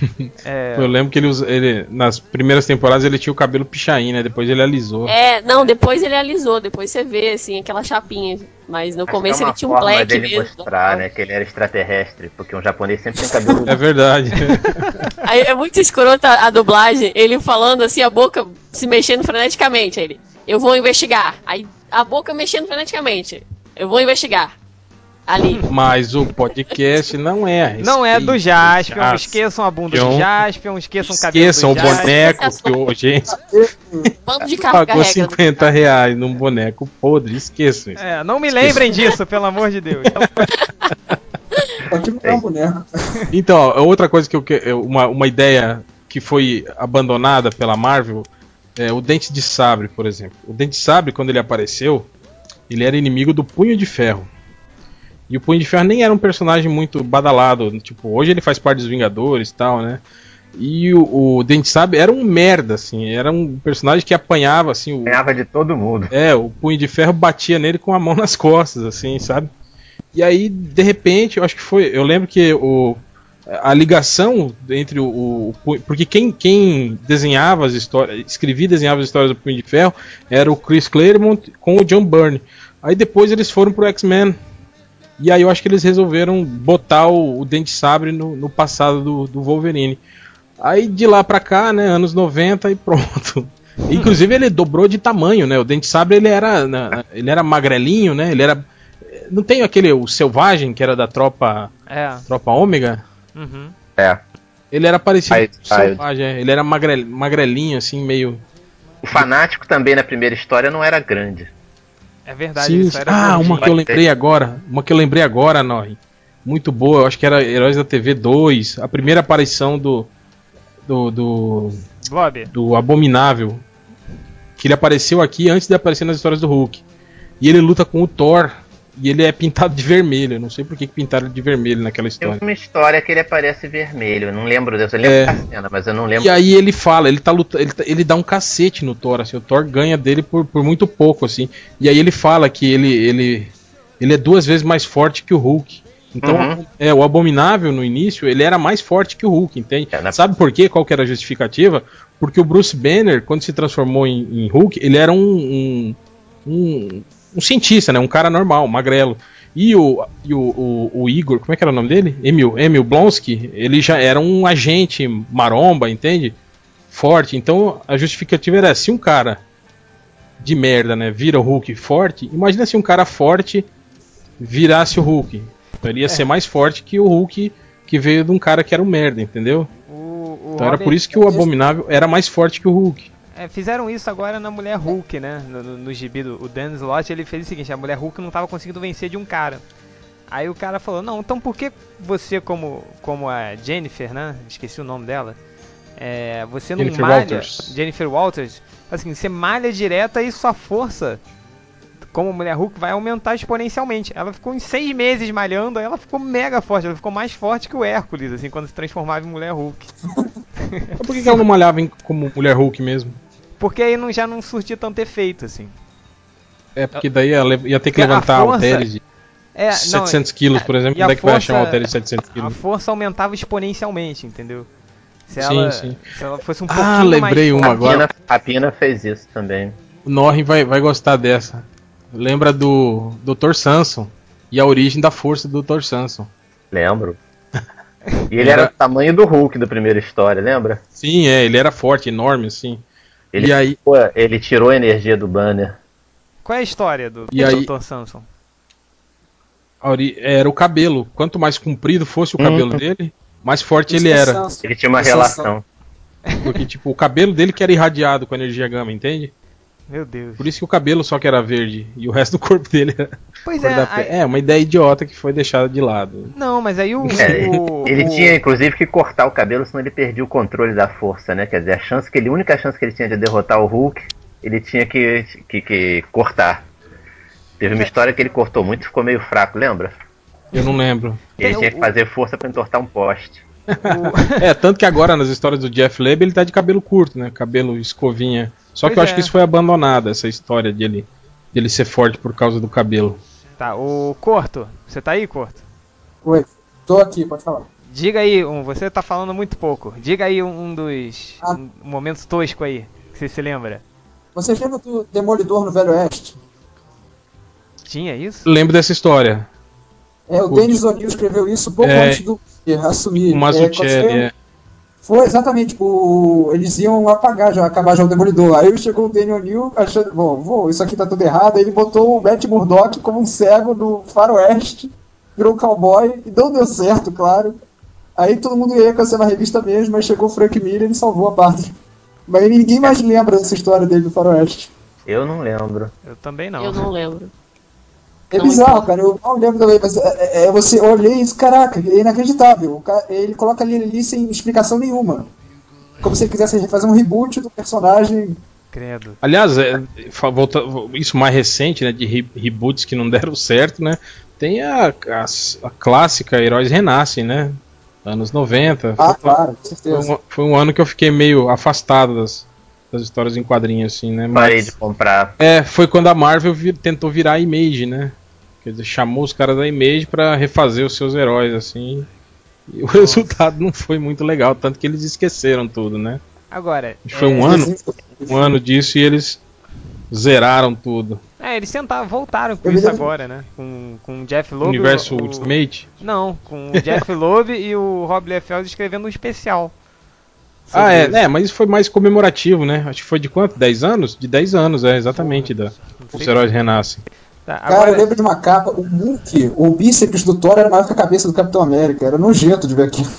Speaker 3: É,
Speaker 2: Eu lembro que ele, ele nas primeiras temporadas ele tinha o cabelo pichain, né? Depois ele alisou.
Speaker 4: É, não, depois ele alisou, depois você vê, assim, aquela chapinha. Mas no
Speaker 1: Acho
Speaker 4: começo
Speaker 1: é uma
Speaker 4: ele tinha um
Speaker 1: forma
Speaker 4: black
Speaker 1: dele
Speaker 4: mesmo.
Speaker 1: mostrar, né, que ele era extraterrestre, porque um japonês sempre tem cabelo
Speaker 2: É verdade.
Speaker 4: Aí é muito escrota a dublagem, ele falando assim, a boca se mexendo freneticamente. Aí ele, eu vou investigar. Aí a boca mexendo freneticamente. Eu vou investigar. Ali.
Speaker 2: Mas o podcast não é.
Speaker 3: não é do Jaspion,
Speaker 2: Jaspion.
Speaker 3: esqueçam a bunda do Jaspion, esqueçam o cabelo
Speaker 2: Esqueçam o
Speaker 3: do Jaspion.
Speaker 2: boneco que gente
Speaker 4: Bando de carro
Speaker 2: pagou
Speaker 4: carrega.
Speaker 2: 50 reais num boneco podre. Esqueçam isso.
Speaker 3: É, não me lembrem disso, pelo amor de Deus.
Speaker 6: Boneco.
Speaker 2: Então, outra coisa que eu que- eu- uma, uma ideia que foi abandonada pela Marvel é o Dente de Sabre, por exemplo. O Dente de Sabre, quando ele apareceu, ele era inimigo do Punho de Ferro. E o Punho de Ferro nem era um personagem muito badalado. Tipo, hoje ele faz parte dos Vingadores e tal, né? E o, o Dente de Sabre era um merda, assim. Era um personagem que apanhava, assim. O,
Speaker 1: ganhava de todo mundo.
Speaker 2: é, o punho de ferro batia nele com a mão nas costas, assim, sabe? E aí, de repente, eu acho que foi. Eu lembro que o, a ligação entre o. o porque quem, quem desenhava as histórias, escrevia e desenhava as histórias do Punho de Ferro era o Chris Claremont com o John Byrne. Aí depois eles foram pro X-Men. E aí eu acho que eles resolveram botar o, o Dente Sabre no, no passado do, do Wolverine. Aí de lá pra cá, né, anos 90 e pronto. Inclusive ele dobrou de tamanho, né? O Dente Sabre ele era, na- ele era magrelinho, né? Ele era não tem aquele o selvagem que era da tropa
Speaker 3: É.
Speaker 2: tropa ômega?
Speaker 3: Uhum.
Speaker 1: É.
Speaker 2: Ele era parecido
Speaker 1: Aí-
Speaker 2: com o
Speaker 1: aí-
Speaker 2: selvagem, é. ele era magre, magrelinho assim, meio
Speaker 1: O fanático também na primeira história não era grande.
Speaker 3: É verdade,
Speaker 2: Sim,
Speaker 3: isso era
Speaker 2: ah, uma que eu lembrei agora, uma que eu lembrei agora, Nori. Muito boa, eu acho que era Heróis da TV 2, a primeira aparição do do, do
Speaker 3: Blob.
Speaker 2: do Abominável, que ele apareceu aqui antes de aparecer nas histórias do Hulk. E ele luta com o Thor e ele é pintado de vermelho. Eu não sei por que pintaram de vermelho naquela
Speaker 1: Tem
Speaker 2: história.
Speaker 1: uma história que ele aparece vermelho, eu não lembro dessa, eu lembro
Speaker 2: É.
Speaker 1: da cena, mas eu não lembro.
Speaker 2: E aí ele fala, ele tá lutando, ele, tá- ele dá um cacete no Thor, assim, o Thor ganha dele por, por muito pouco, assim. E aí ele fala que ele, ele, ele é duas vezes mais forte que o Hulk. Então,
Speaker 1: Uhum.
Speaker 2: é, o Abominável no início, ele era mais forte que o Hulk, entende?
Speaker 1: É, na-
Speaker 2: Sabe por quê? Qual que era a justificativa? Porque o Bruce Banner, quando se transformou em, em Hulk, ele era um, um, um, um cientista, né? Um cara normal, magrelo. E o, e o, o, o Igor, como é que era o nome dele? Emil, Emil Blonsky, ele já era um agente maromba, entende? Forte. Então a justificativa era se um cara de merda, né, vira o Hulk forte, imagina se um cara forte virasse o Hulk. Então ele ia ser mais forte que o Hulk que veio de um cara que era um merda, entendeu?
Speaker 3: O,
Speaker 2: Então era por isso que o Abominável era mais forte que o Hulk.
Speaker 3: É, fizeram isso agora na Mulher Hulk, né? No, no, no gibi do o Dan Slott, ele fez o seguinte, a Mulher Hulk não tava conseguindo vencer de um cara. Aí o cara falou, não, então por que você como, como a Jennifer, né? Esqueci o nome dela. É, você não
Speaker 2: Jennifer
Speaker 3: malha.
Speaker 2: Walters.
Speaker 3: Jennifer Walters. Assim, você malha direta e sua força como Mulher Hulk vai aumentar exponencialmente. Ela ficou em seis meses malhando, aí ela ficou mega forte. Ela ficou mais forte que o Hércules, assim, quando se transformava em Mulher Hulk.
Speaker 2: Mas por que, que ela não malhava em- como mulher Hulk mesmo?
Speaker 3: Porque aí não, já não surtia tanto efeito, assim.
Speaker 2: É porque daí ela ia ter que
Speaker 3: Porque a
Speaker 2: levantar
Speaker 3: força-
Speaker 2: halteres de
Speaker 3: É, não,
Speaker 2: 700 quilos, por exemplo.
Speaker 3: a
Speaker 2: Onde é que vai achar um halter de 700
Speaker 3: a
Speaker 2: quilos?
Speaker 3: força aumentava exponencialmente, entendeu? Se
Speaker 2: Sim,
Speaker 3: ela,
Speaker 2: sim.
Speaker 3: se ela fosse um
Speaker 2: Ah,
Speaker 3: pouquinho
Speaker 2: lembrei
Speaker 3: mais
Speaker 2: uma agora.
Speaker 1: A Pina, a Pina fez isso também.
Speaker 2: O Norrin vai, vai gostar dessa. Lembra do Dr. Samson e a origem da força do Dr. Samson.
Speaker 1: Lembro. E ele era,
Speaker 2: Era-
Speaker 1: do tamanho do Hulk da primeira história, lembra?
Speaker 2: Sim, é, ele era forte, enorme, assim.
Speaker 1: Ele,
Speaker 2: E aí-
Speaker 1: pô, ele tirou a energia do banner.
Speaker 3: Qual é a história do
Speaker 2: E aí-
Speaker 3: Dr. Samson?
Speaker 2: A ori- Era o cabelo. Quanto mais comprido fosse o cabelo dele, mais forte ele era.
Speaker 1: Ele tinha uma
Speaker 6: Essa
Speaker 1: relação.
Speaker 2: Porque, tipo, o cabelo dele que era irradiado com a energia gama, entende?
Speaker 3: Meu Deus.
Speaker 2: Por isso que o cabelo só que era verde e o resto do corpo dele era
Speaker 3: Pois é, aí-
Speaker 2: É, uma ideia idiota que foi deixada de lado.
Speaker 3: não, mas aí o...
Speaker 1: É,
Speaker 3: o-
Speaker 1: ele
Speaker 3: o-
Speaker 1: tinha inclusive que cortar o cabelo, senão ele perdia o controle da força, né? Quer dizer, a chance que ele, a única chance que ele tinha de derrotar o Hulk, ele tinha que, que, que cortar. Teve uma história que ele cortou muito e ficou meio fraco, lembra?
Speaker 2: Eu não lembro.
Speaker 1: Ele
Speaker 3: Tem
Speaker 1: tinha
Speaker 3: o-
Speaker 1: que fazer força pra entortar um poste.
Speaker 3: o-
Speaker 2: É, tanto que agora nas histórias do Jeff Leb ele tá de cabelo curto, né? Cabelo escovinha. Só que
Speaker 3: Pois
Speaker 2: eu acho
Speaker 3: é.
Speaker 2: que isso foi abandonado, essa história de ele, de ele ser forte por causa do cabelo.
Speaker 3: Tá, o Corto. Você tá aí, Corto?
Speaker 6: Oi, tô aqui, pode falar.
Speaker 3: Diga aí, um, você tá falando muito pouco. Diga aí um, um dos
Speaker 6: Ah.
Speaker 3: um momentos tosco aí, que você se lembra.
Speaker 6: Vocês lembram do Demolidor no Velho Oeste?
Speaker 3: Tinha isso?
Speaker 2: Lembro dessa história.
Speaker 6: É, o
Speaker 2: O-
Speaker 6: Denis O'Neill escreveu isso pouco
Speaker 2: É.
Speaker 6: antes do assumir.
Speaker 2: O
Speaker 6: É,
Speaker 2: Mazzucchelli,
Speaker 6: quando
Speaker 2: é.
Speaker 6: Foi exatamente, o, eles iam apagar já, acabar já o Demolidor. Aí chegou o Daniel O'Neill achando, bom, vou, isso aqui tá tudo errado. Aí ele botou o Matt Murdock como um cego no faroeste, virou um cowboy, e não deu certo, claro. Aí todo mundo ia cancelar a revista mesmo, aí chegou o Frank Miller e salvou a parte. Mas ninguém mais lembra dessa história dele no faroeste.
Speaker 1: Eu não lembro.
Speaker 3: Eu também não.
Speaker 4: Eu não lembro.
Speaker 6: É
Speaker 4: Não
Speaker 6: bizarro,
Speaker 4: importa.
Speaker 6: cara. Eu não lembro também, mas é, é, você eu olhei isso, caraca, é inacreditável. O cara- ele coloca ali, ali sem explicação nenhuma. Como se ele quisesse fazer um reboot do personagem.
Speaker 3: Credo.
Speaker 2: Aliás, é, volta- isso mais recente, né, de re- reboots que não deram certo, né? Tem a, a, a clássica Heróis Renascem, né? Anos 90.
Speaker 6: Ah,
Speaker 2: Foi-
Speaker 6: claro, com
Speaker 2: foi,
Speaker 6: certeza.
Speaker 2: um, foi um ano que eu fiquei meio afastado das, das histórias em quadrinhos, assim, né?
Speaker 1: Parei
Speaker 2: Mas,
Speaker 1: de comprar.
Speaker 2: é, foi quando a Marvel vi- tentou virar a Image, né? Quer dizer, chamou os caras da Image pra refazer os seus heróis, assim. E o resultado não foi muito legal, tanto que eles esqueceram tudo, né?
Speaker 3: Agora.
Speaker 2: Acho que foi
Speaker 3: é,
Speaker 2: um ano, um ano disso e eles zeraram tudo.
Speaker 3: É, eles tentaram, voltaram com isso agora, né? Com, com o Jeff Loeb.
Speaker 2: Universo
Speaker 3: o- o-
Speaker 2: Ultimate.
Speaker 3: Não, com o Jeff Loeb e o Rob Liefeld escrevendo um especial.
Speaker 2: Ah, é, né, mas isso foi mais comemorativo, né? Acho que foi de quanto? 10 anos? De 10 anos, é, exatamente, da, os heróis renascem.
Speaker 3: Tá,
Speaker 6: Cara, eu
Speaker 3: agora,
Speaker 6: lembro de uma capa, o Hulk, o bíceps do Thor era maior que a cabeça do Capitão América. Era nojento de ver aquilo.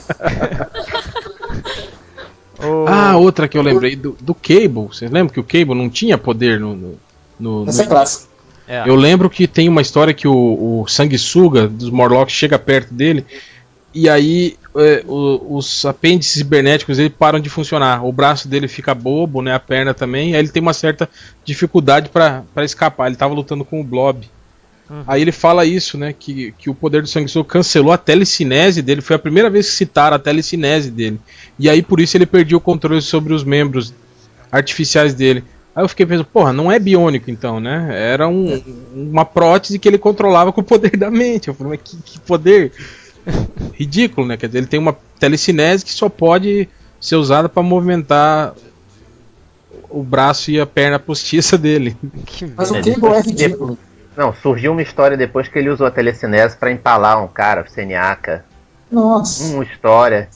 Speaker 3: o-
Speaker 2: Ah, outra que eu lembrei, do, do Cable. Vocês lembram que o Cable não tinha poder no. no, no-
Speaker 6: Essa é
Speaker 2: no-
Speaker 6: clássica.
Speaker 3: é,
Speaker 2: Eu lembro que tem uma história que o, o sanguessuga dos Morlocks chega perto dele e aí é, o- os apêndices cibernéticos dele param de funcionar. O braço dele fica bobo, né? A perna também. Aí ele tem uma certa dificuldade pra pra escapar. Ele tava lutando com o Blob.
Speaker 3: Uhum.
Speaker 2: Aí ele fala isso, né? Que, que o poder do sanguessuga cancelou a telecinese dele. Foi a primeira vez que citaram a telecinese dele. E aí por isso ele perdia o controle sobre os membros artificiais dele. Aí eu fiquei pensando, porra, não é biônico então, né? Era um- uma prótese que ele controlava com o poder da mente. Eu falei, mas que, que poder ridículo, né? Quer dizer, ele tem uma telecinese que só pode ser usada para movimentar o braço e a perna postiça dele.
Speaker 3: que
Speaker 6: Mas o Cable é ridículo.
Speaker 1: Não, surgiu uma história depois que ele usou a telecinese pra empalar um cara, o Seniaca.
Speaker 6: Nossa.
Speaker 1: Uma história.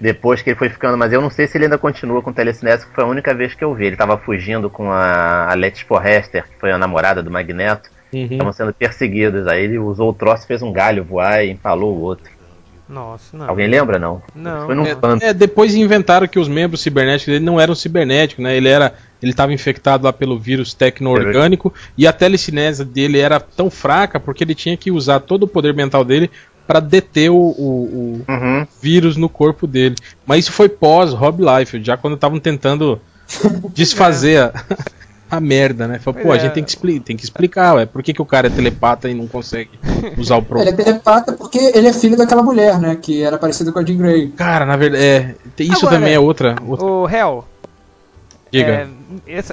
Speaker 1: Depois que ele foi ficando, mas eu não sei se ele ainda continua com telecinese, que foi a única vez que eu vi. Ele tava fugindo com a, a Letty Forrester, que foi a namorada do Magneto.
Speaker 2: Uhum.
Speaker 1: Estavam sendo perseguidos. Aí ele usou o troço, fez um galho voar e empalou o outro.
Speaker 3: Nossa, não.
Speaker 1: Alguém lembra, não?
Speaker 3: Não.
Speaker 1: Foi num
Speaker 2: É,
Speaker 1: pano.
Speaker 2: é, depois inventaram que os membros cibernéticos dele não eram cibernéticos, né? Ele era, ele estava infectado lá pelo vírus tecno-orgânico e a telecinese dele era tão fraca porque ele tinha que usar todo o poder mental dele para deter o, o- o
Speaker 1: Uhum.
Speaker 2: vírus no corpo dele. Mas isso foi pós Rob Liefeld, já quando estavam tentando desfazer a, a merda, né? Falou, pô,
Speaker 3: Pois
Speaker 2: a
Speaker 3: é.
Speaker 2: gente tem que, expli tem que explicar, ué, por que, que o cara é telepata e não consegue usar o pro...
Speaker 6: Ele é telepata porque ele é filho daquela mulher, né? Que era parecida com a Jean Grey.
Speaker 2: Cara, na verdade, é, tem- isso
Speaker 3: Agora,
Speaker 2: também é outra, outra
Speaker 3: O Hel,
Speaker 2: diga.
Speaker 3: é,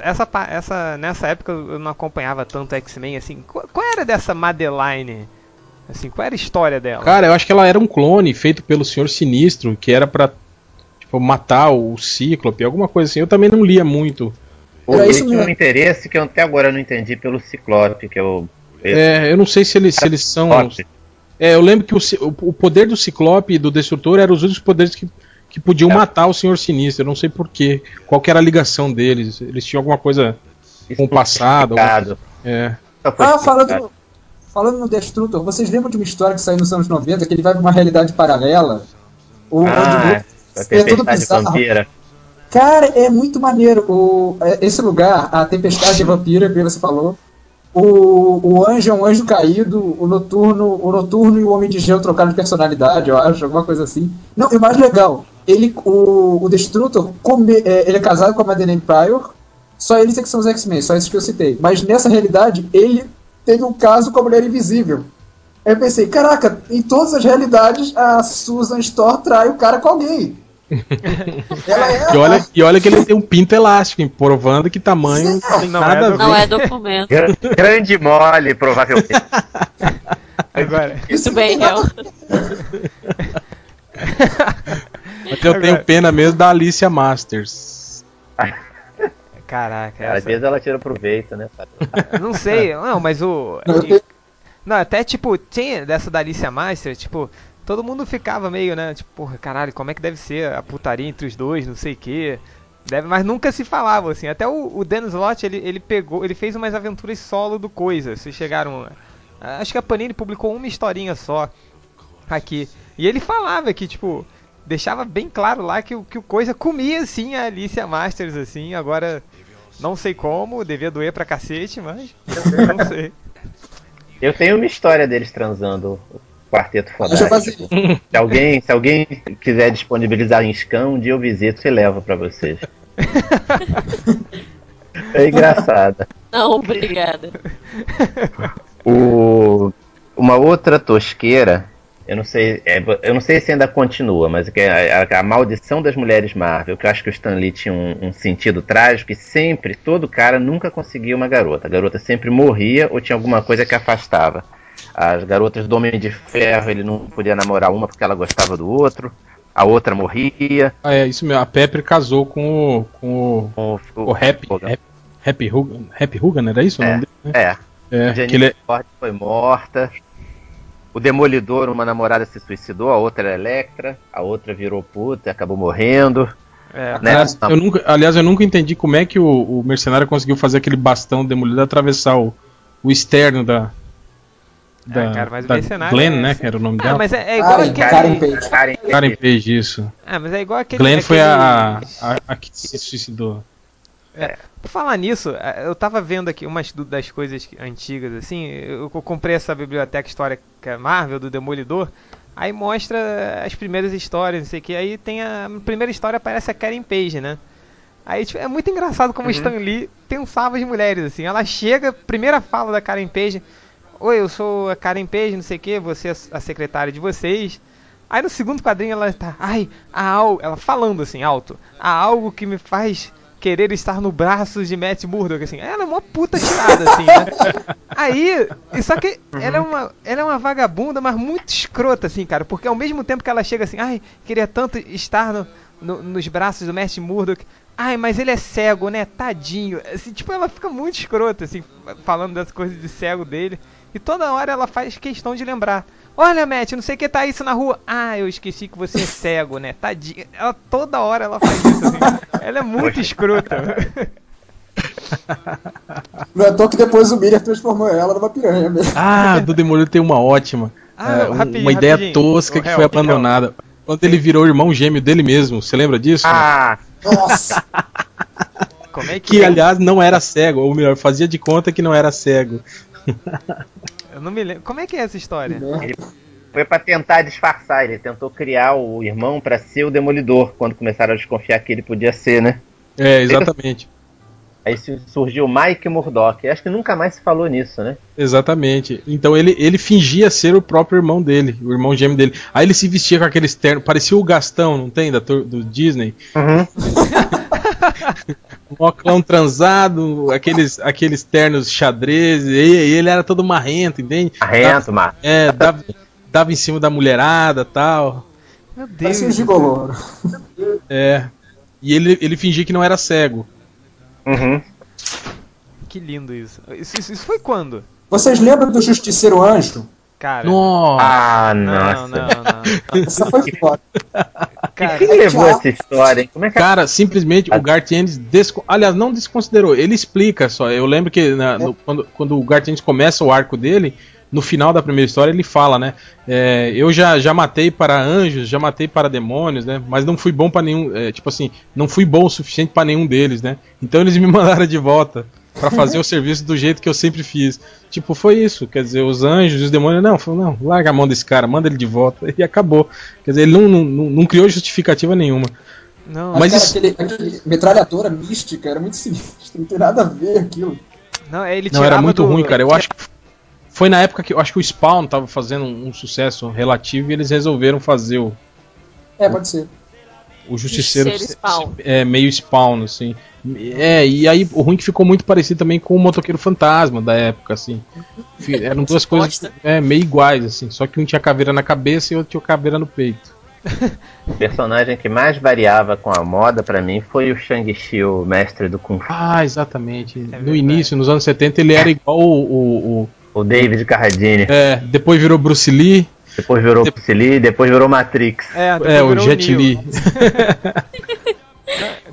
Speaker 3: essa, essa, nessa época eu não acompanhava tanto X-Men, assim, qual, qual era dessa Madeline? Assim, qual era a história dela?
Speaker 2: Cara, eu acho que ela era um clone feito pelo Senhor Sinistro, que era pra tipo, matar o Cíclope, alguma coisa assim. Eu também não lia muito.
Speaker 6: Era
Speaker 1: Ele
Speaker 6: isso
Speaker 1: tinha um interesse que eu até agora não entendi pelo Ciclope, que eu.
Speaker 2: É, eu não sei se eles, se eles são.
Speaker 1: Ciclope.
Speaker 2: É, eu lembro que o, o, o poder do Ciclope e do Destrutor eram os únicos poderes que, que podiam
Speaker 1: É.
Speaker 2: matar o Senhor Sinistro. Eu não sei porquê. Qual que era a ligação deles? Eles tinham alguma coisa.
Speaker 1: Isso
Speaker 2: Com o passado,
Speaker 1: explicado.
Speaker 2: É.
Speaker 1: Só foi
Speaker 6: Ah, falando, falando no Destrutor, vocês lembram de uma história que saiu nos anos 90 que ele vai pra uma realidade paralela? O,
Speaker 1: Ah,
Speaker 6: onde-
Speaker 1: a
Speaker 6: é tudo bizarro.
Speaker 1: vampira.
Speaker 6: Cara, é muito maneiro. O, é- esse lugar, a tempestade vampira que você falou. O, o anjo é um anjo caído, o noturno, o noturno e o homem de gelo trocaram de personalidade, eu acho, alguma coisa assim. Não, e o mais legal, ele, o, o Destrutor, come- é, ele é casado com a Madeleine Pryor, só eles é que são os X-Men, só esses que eu citei. Mas nessa realidade, ele teve um caso com a Mulher Invisível. Eu pensei, caraca, em todas as realidades, a Susan Storr trai o cara com alguém. Ela é
Speaker 2: E olha, e olha que ele tem um pinto elástico, provando que tamanho não tem
Speaker 3: Não,
Speaker 2: nada
Speaker 3: é
Speaker 2: a
Speaker 3: do-
Speaker 2: ver.
Speaker 4: Não é documento.
Speaker 1: Gra- Grande mole, provavelmente.
Speaker 3: Agora,
Speaker 6: Isso
Speaker 4: bem,
Speaker 6: tem
Speaker 2: Mas eu tenho pena mesmo da Alicia Masters.
Speaker 3: Caraca,
Speaker 1: Às
Speaker 3: essa...
Speaker 1: vezes ela tira proveito, né?
Speaker 3: Não sei, não, mas o.
Speaker 6: Não, eu
Speaker 3: até tipo, tinha dessa da Alicia Master, tipo, todo mundo ficava meio, né? Tipo, porra, caralho, como é que deve ser a putaria entre os dois, não sei o quê. Deve, mas nunca se falava, assim. Até o, o Dan Slott, ele, ele pegou, ele fez umas aventuras solo do Coisa. Vocês chegaram. Acho que a Panini publicou uma historinha só aqui. E ele falava que, tipo, deixava bem claro lá que, o- que o Coisa comia, assim, a Alicia Masters, assim. Agora, não sei como, devia doer pra cacete, mas. Não sei.
Speaker 1: Eu tenho uma história deles transando quarteto fodástico. Se alguém, se alguém quiser disponibilizar em scan, um dia eu visito e levo pra vocês. É engraçada.
Speaker 4: Não, obrigada.
Speaker 1: O, uma outra tosqueira, eu não sei, é, eu não sei se ainda continua, mas que é a, a maldição das mulheres Marvel, que eu acho que o Stan Lee tinha um, um sentido trágico e sempre, todo cara nunca conseguia uma garota. A garota sempre morria ou tinha alguma coisa que afastava. As garotas do Homem de Ferro, ele não podia namorar uma porque ela gostava do outro. A outra morria.
Speaker 2: Ah, é isso mesmo. A Pepper casou com o. com o.
Speaker 1: O,
Speaker 2: o Happy.
Speaker 1: Hogan.
Speaker 2: Happy, Happy Hogan. Happy Hogan, era isso o
Speaker 1: É.
Speaker 2: nome dele? né?
Speaker 1: É,
Speaker 2: É, que ele é-
Speaker 1: Ford foi morta. O Demolidor, uma namorada se suicidou, a outra era Electra, a outra virou puta e acabou morrendo.
Speaker 3: É,
Speaker 1: Né?
Speaker 2: Aliás, eu nunca, aliás, eu nunca entendi como é que o, o mercenário conseguiu fazer aquele bastão demolido atravessar o, o externo da. Da,
Speaker 3: Ah, cara, mas
Speaker 2: da
Speaker 3: mercenário
Speaker 2: Glenn,
Speaker 3: é-
Speaker 2: né? Que era o nome
Speaker 3: Ah,
Speaker 2: dela.
Speaker 3: mas é, é igual
Speaker 6: Karen,
Speaker 3: aquele.
Speaker 6: Karen Page.
Speaker 1: Karen
Speaker 2: Karen Page, isso.
Speaker 3: Ah, mas é igual aquele.
Speaker 2: Glenn foi a,
Speaker 3: aquele-
Speaker 2: a, a que se suicidou.
Speaker 3: Por falar nisso, eh, eu tava vendo aqui umas das coisas antigas, assim. Eu, comprei essa biblioteca histórica Marvel do Demolidor. Aí mostra as primeiras histórias, não sei o que. Aí tem a, a primeira história aparece a Karen Page, né? Aí tipo, é muito engraçado como o Stan Lee pensava as mulheres, assim. Ela chega, primeira fala da Karen Page. Oi, eu sou a Karen Page, não sei o que, você é a secretária de vocês. Aí no segundo quadrinho ela tá, ai, há algo, ela falando assim, alto, há algo que me faz querer estar no braço de Matt Murdock, assim. Ela é uma puta tirada, assim, né? Aí, só que ela, é uma, ela é uma vagabunda, mas muito escrota, assim, cara, porque ao mesmo tempo que ela chega assim, ai, queria tanto estar no, no- nos braços do Matt Murdock, ai, mas ele é cego, né, tadinho. Assim, tipo, ela fica muito escrota, assim, falando das coisas de cego dele. E toda hora ela faz questão de lembrar. Olha, Matt, não sei o que tá isso na rua. Ah, eu esqueci que você é cego, né? Tadinha. Ela toda hora ela faz isso, assim. Ela é muito escrota.
Speaker 6: Não é toa que depois o Miller transformou ela numa piranha mesmo.
Speaker 2: Ah, do Demolidor tem uma ótima.
Speaker 3: Ah,
Speaker 2: é, um-
Speaker 3: rapidinho,
Speaker 2: uma ideia
Speaker 3: rapidinho.
Speaker 2: tosca
Speaker 3: O
Speaker 2: que foi abandonada. Quando ele virou o irmão gêmeo dele mesmo, você lembra disso?
Speaker 1: Ah,
Speaker 6: Nossa!
Speaker 3: Como é que,
Speaker 2: que aliás não era cego, ou melhor, fazia de conta que não era cego.
Speaker 3: Eu não me lembro. Como é que é essa história?
Speaker 1: foi pra tentar disfarçar. Ele tentou criar o irmão pra ser o Demolidor, quando começaram a desconfiar que ele podia ser, né?
Speaker 2: É, exatamente.
Speaker 1: Aí su- surgiu o Mike Murdock. Acho que nunca mais se falou nisso, né?
Speaker 2: Exatamente. Então ele, ele fingia ser o próprio irmão dele, o irmão gêmeo dele. Aí ele se vestia com aquele externo, parecia o Gastão, não tem? Da, do Disney. um óculos transado, aqueles, aqueles ternos xadrez, e, e ele era todo marrento, entende?
Speaker 1: Arrento, Mar.
Speaker 2: É, dava, dava em cima da mulherada tal.
Speaker 3: Meu Deus.
Speaker 6: Parecia um.
Speaker 2: É. E ele, ele fingia que não era cego.
Speaker 1: Uhum.
Speaker 3: Que lindo isso. Isso, isso. isso foi quando?
Speaker 6: Vocês lembram do Justiceiro Anjo?
Speaker 3: Cara.
Speaker 2: Nossa!
Speaker 1: Ah,
Speaker 3: Não,
Speaker 1: nossa.
Speaker 3: não, não.
Speaker 6: Essa foi foda.
Speaker 3: Cara,
Speaker 1: Quem levou essa história, hein? Como é que
Speaker 2: Cara, simplesmente o Garth Ennis, desco... aliás, não desconsiderou, ele explica só. Eu lembro que na- no- quando, quando o Garth Ennis começa o arco dele, no final da primeira história ele fala, né? é, eu já, já matei para anjos, já matei para demônios, né? Mas não fui bom para nenhum, é, tipo assim, não fui bom o suficiente para nenhum deles, né? Então eles me mandaram de volta para fazer o serviço do jeito que eu sempre fiz. Tipo, foi isso. Quer dizer, os anjos e os demônios, não, falou, não, larga a mão desse cara, manda ele de volta e acabou. Quer dizer, ele não, não, não, não criou justificativa nenhuma.
Speaker 3: Não,
Speaker 2: Mas
Speaker 6: Mas
Speaker 2: isso-
Speaker 6: aquele, aquele metralhadora mística era muito sinistro, não tem nada a ver aquilo.
Speaker 3: não, é, ele
Speaker 2: Não, era muito
Speaker 3: do-
Speaker 2: ruim, cara. Eu acho que foi na época que eu acho que o Spawn tava fazendo um, um sucesso relativo e eles resolveram fazer o,
Speaker 6: É, pode ser.
Speaker 2: O Justiceiro é, meio Spawn, assim. É, e aí o ruim que ficou muito parecido também com o Motoqueiro Fantasma da época, assim. Eram duas coisas é, meio iguais, assim. Só que um tinha caveira na cabeça e outro tinha caveira no peito.
Speaker 1: O personagem que mais variava com a moda pra mim foi o Shang-Chi, o mestre do Kung Fu.
Speaker 2: Ah, exatamente. no
Speaker 3: verdade.
Speaker 2: início, nos anos 70, ele era igual o. o- o-
Speaker 1: O David Carradine.
Speaker 2: é, depois virou Bruce Lee.
Speaker 1: Depois virou Bruce Lee, depois virou Matrix.
Speaker 3: É,
Speaker 2: É, o Jet
Speaker 3: Neo.
Speaker 2: Li.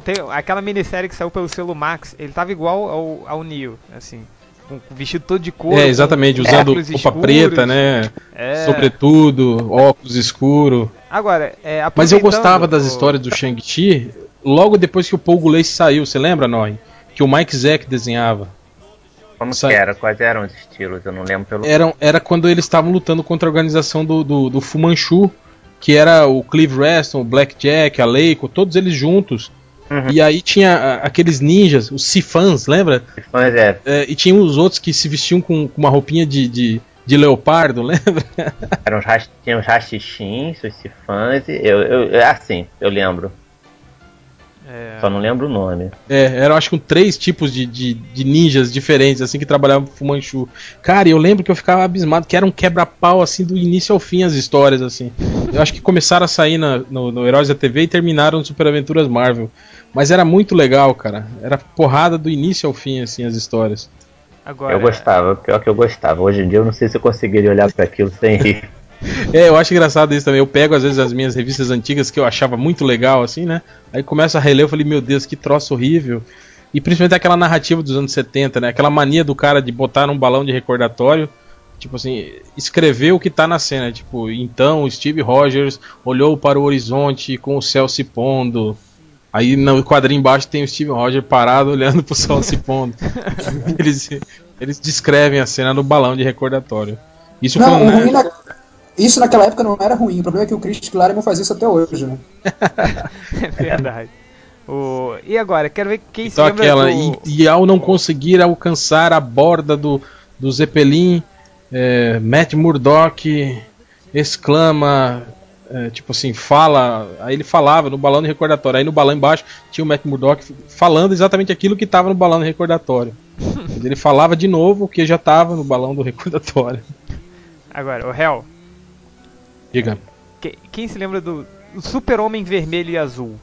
Speaker 3: Tem aquela minissérie que saiu pelo selo Max, ele tava igual ao, ao Neo, assim. Com vestido todo de couro.
Speaker 2: É, exatamente, usando roupa
Speaker 3: escuros.
Speaker 2: preta, né?
Speaker 3: É.
Speaker 2: Sobretudo, óculos escuro.
Speaker 3: Agora, é,
Speaker 2: Mas eu gostava das
Speaker 3: o-
Speaker 2: histórias do Shang-Chi logo depois que o Paul Goulet saiu, você lembra, Noi? Que o Mike Zeck desenhava.
Speaker 1: Como
Speaker 2: Sai-
Speaker 1: que era? Quais eram os estilos? Eu não lembro pelo.
Speaker 2: Era, era quando eles estavam lutando contra a organização do, do, do Fu Manchu, que era o Clive Reston, o Blackjack, a Leiko, todos eles juntos.
Speaker 1: Uhum.
Speaker 2: E aí tinha aqueles ninjas, os Sifans, lembra?
Speaker 1: Mas é,
Speaker 2: É, e tinha os outros que se vestiam com, com uma roupinha de, de, de leopardo, lembra?
Speaker 1: eram os, tinha os rachichins, os sifãs, e eu, eu, eu- assim, eu lembro.
Speaker 3: É,
Speaker 1: Só não lembro o nome.
Speaker 2: É, eram acho que três tipos de, de, de ninjas diferentes, assim, que trabalhavam pro Fu Manchu. Cara, eu lembro que eu ficava abismado, que era um quebra-pau, assim, do início ao fim as histórias, assim. Eu acho que começaram a sair na- no, no Heróis da TV e terminaram no Super Aventuras Marvel. Mas era muito legal, cara. Era porrada do início ao fim, assim, as histórias.
Speaker 3: agora,
Speaker 1: Eu gostava, pior que eu gostava. Hoje em dia eu não sei se eu conseguiria olhar para aquilo sem rir.
Speaker 2: É, eu acho engraçado isso também. Eu pego, às vezes, as minhas revistas antigas que eu achava muito legal, assim, né? Aí começo a reler, eu falei, meu Deus, que troço horrível. E principalmente aquela narrativa dos anos 70, né? Aquela mania do cara de botar num balão de recordatório, tipo assim, escrever o que tá na cena. Tipo, então o Steve Rogers olhou para o horizonte com o céu se pondo. Aí no quadrinho embaixo tem o Steve Rogers parado olhando pro sol se pondo. eles, eles descrevem a cena no balão de recordatório. Isso
Speaker 6: Não,
Speaker 2: foi um,
Speaker 6: na- Isso naquela época não era ruim. O problema é que o Chris Claremont faz isso até hoje, né?
Speaker 3: é verdade. O, e agora, quero ver quem
Speaker 2: Então
Speaker 3: se lembra
Speaker 2: aquela,
Speaker 3: do...
Speaker 2: e, e ao não conseguir alcançar a borda do, do Zeppelin, é, Matt Murdock exclama, é, tipo assim, fala, aí ele falava no balão de recordatório, aí no balão embaixo tinha o Matt Murdock falando exatamente aquilo que estava no balão de recordatório. Ele falava de novo o que já estava no balão do recordatório.
Speaker 3: Agora, o Hell,
Speaker 2: Diga.
Speaker 3: que- quem se lembra do, Super-Homem Vermelho e Azul?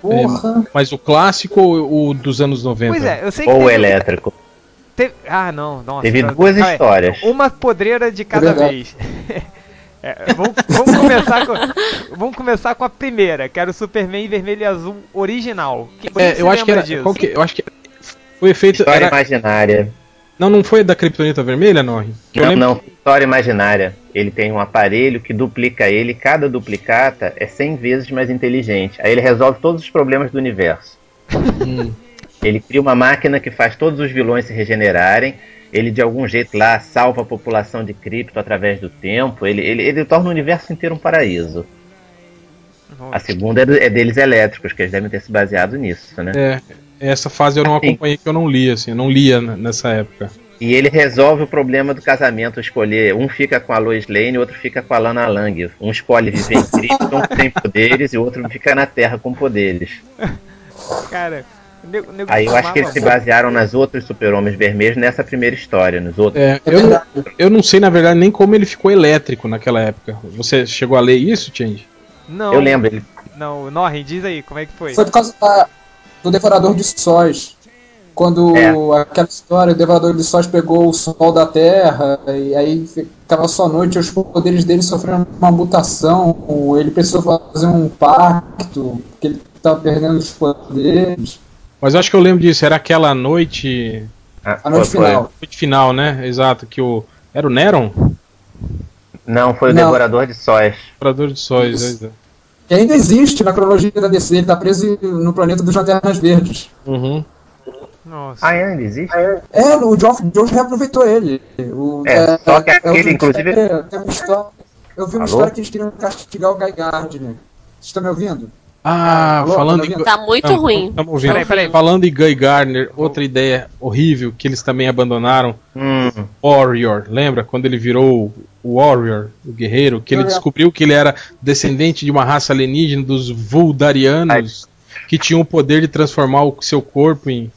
Speaker 6: Porra.
Speaker 2: Mas o clássico ou o dos anos 90?
Speaker 3: Pois é, eu sei que
Speaker 1: Ou o
Speaker 3: teve-
Speaker 1: elétrico.
Speaker 3: teve- Ah, não, nossa.
Speaker 1: Teve duas
Speaker 3: aí.
Speaker 1: histórias.
Speaker 3: Uma podreira de cada
Speaker 6: verdade.
Speaker 3: vez. É, vamos, vamos começar com, vamos começar com a primeira, que era o Superman Vermelho e Azul original. Quem
Speaker 2: É, eu acho que era.
Speaker 3: disso?
Speaker 2: qual que- eu acho que foi feito.
Speaker 1: História
Speaker 2: Era,
Speaker 1: imaginária.
Speaker 2: Não, não foi da Kryptonita Vermelha, eu
Speaker 1: Não,
Speaker 2: lembro
Speaker 1: não, história imaginária. Ele tem um aparelho que duplica ele, cada duplicata é 100 vezes mais inteligente. Aí ele resolve todos os problemas do universo.
Speaker 2: Hum.
Speaker 1: Ele cria uma máquina que faz todos os vilões se regenerarem. Ele de algum jeito lá salva a população de cripto através do tempo. Ele, ele, ele torna o universo inteiro um paraíso. A segunda é, do- é deles elétricos, que eles devem ter se baseado nisso, né?
Speaker 2: É, essa fase eu não
Speaker 1: Assim.
Speaker 2: acompanhei, que eu não li, assim, eu não lia nessa época.
Speaker 1: E ele resolve o problema do casamento, escolher um fica com a Lois Lane, o outro fica com a Lana Lang. Um escolhe viver em Krypton sem poderes e o outro fica na Terra com poderes.
Speaker 3: Cara, nego, nego
Speaker 1: Aí eu acho que eles se basearam nas outras super-homens vermelhos nessa primeira história, nos outros.
Speaker 2: É, eu, eu não sei, na verdade, nem como ele ficou elétrico naquela época. Você chegou a ler isso, Change?
Speaker 3: Não,
Speaker 1: Eu lembro, ele
Speaker 3: Não, Norrin, diz aí, como é que foi?
Speaker 6: Foi por causa da- do Devorador de Sóis. Quando
Speaker 1: É.
Speaker 6: aquela história, o Devorador de Sóis pegou o sol da Terra, e aí ficava só noite, os poderes dele sofreram uma mutação, ele precisou fazer um pacto, porque ele estava perdendo os poderes.
Speaker 2: Mas eu acho que eu lembro disso, era aquela noite.
Speaker 1: ah,
Speaker 6: A noite
Speaker 1: foi- foi-
Speaker 6: final.
Speaker 2: Noite final, né? Exato, que o. Era o Neron?
Speaker 1: Não, foi o
Speaker 6: Não.
Speaker 1: Devorador de Sóis.
Speaker 2: Operador de sóis.
Speaker 6: Isso.
Speaker 2: é.
Speaker 6: Que ainda existe na cronologia da DC, ele tá preso no planeta dos Lanternas Verdes.
Speaker 2: Uhum.
Speaker 3: Nossa.
Speaker 1: Ah, ainda existe?
Speaker 6: É, o Geoff Jones reaproveitou ele. O,
Speaker 1: É, só que
Speaker 6: eu
Speaker 1: aquele, inclusive-
Speaker 6: história- eu vi uma
Speaker 1: Alô?
Speaker 6: história que eles queriam castigar o Guy Gardner. Vocês estão me ouvindo?
Speaker 2: Ah,
Speaker 6: Alô,
Speaker 2: falando
Speaker 6: tá
Speaker 2: em.
Speaker 6: ouvindo?
Speaker 4: Tá muito ruim.
Speaker 2: Estamos ouvindo.
Speaker 3: Peraí, peraí.
Speaker 2: Falando em Guy Gardner, outra ideia horrível que eles também abandonaram.
Speaker 1: Hum,
Speaker 2: Warrior, lembra? Quando ele virou Warrior, o guerreiro, que ele descobriu que ele era descendente de uma raça alienígena dos Vuldarianos, que tinham o poder de transformar o seu corpo em,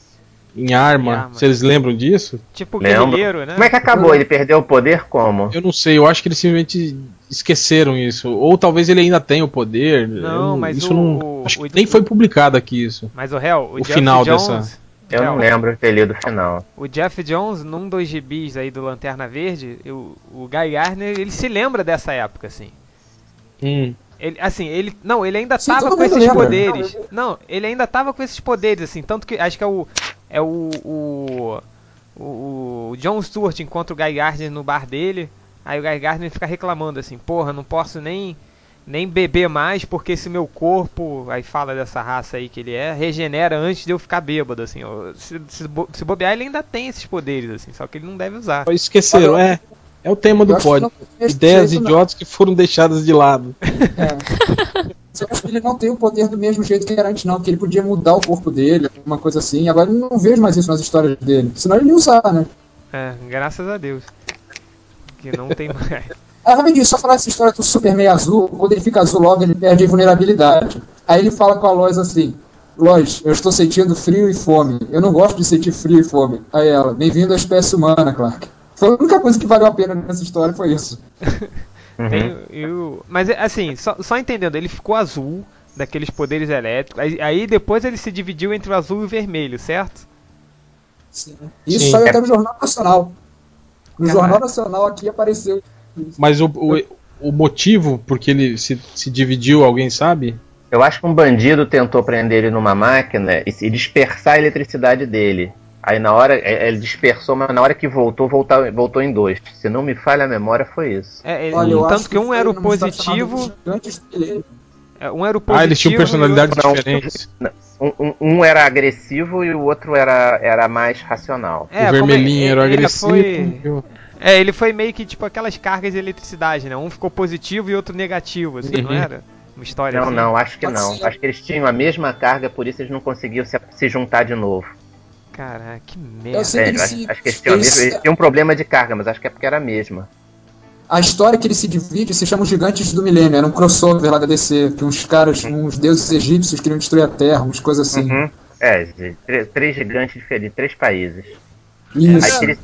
Speaker 2: em arma.
Speaker 3: Em arma.
Speaker 2: Vocês lembram disso?
Speaker 3: Tipo
Speaker 1: Lembro.
Speaker 3: guerrilheiro, né?
Speaker 1: Como é que acabou? Ele perdeu o poder como?
Speaker 2: Eu não sei, eu acho que eles simplesmente esqueceram isso. Ou talvez ele ainda tenha o poder.
Speaker 3: Não,
Speaker 2: eu
Speaker 3: mas
Speaker 2: isso
Speaker 3: o-
Speaker 2: não.
Speaker 3: o-
Speaker 2: acho
Speaker 3: o-
Speaker 2: que nem foi publicado aqui isso.
Speaker 3: Mas o réu, o,
Speaker 2: O
Speaker 3: Jeff
Speaker 2: final
Speaker 3: Jones.
Speaker 2: dessa-
Speaker 1: Eu não lembro de ter lido o final.
Speaker 3: O Jeff Jones, num dos gibis aí do Lanterna Verde, o, o Guy Gardner, ele se lembra dessa época, assim.
Speaker 2: Hum.
Speaker 3: Ele, assim, ele. Não, ele ainda
Speaker 6: Sim,
Speaker 3: tava com esses
Speaker 6: lembra.
Speaker 3: poderes. Não, ele ainda tava com esses poderes, assim. Tanto que acho que é o. É o. O, o, o John Stewart encontra o Guy Gardner no bar dele. Aí o Guy Gardner fica reclamando assim: Porra, não posso nem. Nem beber mais porque esse meu corpo, aí fala dessa raça aí que ele é, regenera antes de eu ficar bêbado, assim. ó. Se, se, bo- se bobear, ele ainda tem esses poderes, assim, só que ele não deve usar.
Speaker 2: Esqueceram, é. É o tema do pod.
Speaker 6: esse
Speaker 2: Ideias
Speaker 6: jeito, não.
Speaker 2: idiotas que foram deixadas de lado.
Speaker 6: É. Acho que ele não tem o poder do mesmo jeito que era antes, não, porque ele podia mudar o corpo dele, alguma coisa assim. Agora eu não vejo mais isso nas histórias dele. Senão ele ia usar, né?
Speaker 3: É, graças a Deus. Que não tem mais.
Speaker 6: Ah, rapidinho, só falar essa história do Superman azul, quando ele fica azul logo ele perde a vulnerabilidade. Aí ele fala com a Lois assim, Lois, eu estou sentindo frio e fome. Eu não gosto de sentir frio e fome. Aí ela, bem-vindo à espécie humana, Clark. Foi a única coisa que valeu a pena nessa história, foi isso.
Speaker 1: Uhum.
Speaker 3: Tem, eu, mas é, assim, só, só entendendo, ele ficou azul, daqueles poderes elétricos. Aí, aí depois ele se dividiu entre o azul e o vermelho, certo?
Speaker 6: Isso
Speaker 2: Sim.
Speaker 6: saiu até no Jornal Nacional. No
Speaker 3: Caralho.
Speaker 6: Jornal Nacional aqui apareceu.
Speaker 2: Mas o, o, o motivo por que ele se, se dividiu, alguém sabe?
Speaker 1: Eu acho que um bandido tentou prender ele numa máquina e dispersar a eletricidade dele. Aí na hora, é, ele dispersou, mas na hora que voltou, voltou, voltou em dois. Se não me falha a memória, foi isso.
Speaker 3: É, ele-
Speaker 6: Olha, eu
Speaker 3: tanto que um
Speaker 6: foi
Speaker 3: era o
Speaker 6: chamada
Speaker 3: positivo, é, um era o positivo.
Speaker 2: Ah, eles tinham personalidades
Speaker 1: Não.
Speaker 2: diferentes.
Speaker 1: Um, um- um era agressivo e o outro era, era mais racional.
Speaker 3: É,
Speaker 2: o vermelhinho era o
Speaker 3: ele
Speaker 2: agressivo.
Speaker 3: Foi,
Speaker 2: e o-
Speaker 3: é, ele foi meio que tipo aquelas cargas de eletricidade, né? Um ficou positivo e outro negativo, assim, não
Speaker 2: Uhum.
Speaker 3: era? Uma história
Speaker 1: Não,
Speaker 3: assim.
Speaker 1: não, acho que
Speaker 6: Pode
Speaker 1: não.
Speaker 6: ser.
Speaker 1: Acho que eles tinham a mesma carga, por isso eles não conseguiam se, se juntar de novo.
Speaker 3: Caraca, que
Speaker 6: Eu
Speaker 3: merda.
Speaker 6: sei que
Speaker 1: É, eu acho,
Speaker 6: se-
Speaker 1: acho que eles tinham, a
Speaker 6: eles-
Speaker 1: mesma- eles tinham um problema de carga, mas acho que é porque era a mesma.
Speaker 6: A história que ele se divide se chama Os Gigantes do Milênio. Era um crossover lá da DC, que uns caras, uns deuses egípcios queriam destruir a Terra, umas coisas assim.
Speaker 1: Uhum. É, de três, gigantes diferentes, três países.
Speaker 6: Isso.
Speaker 1: Aí ele,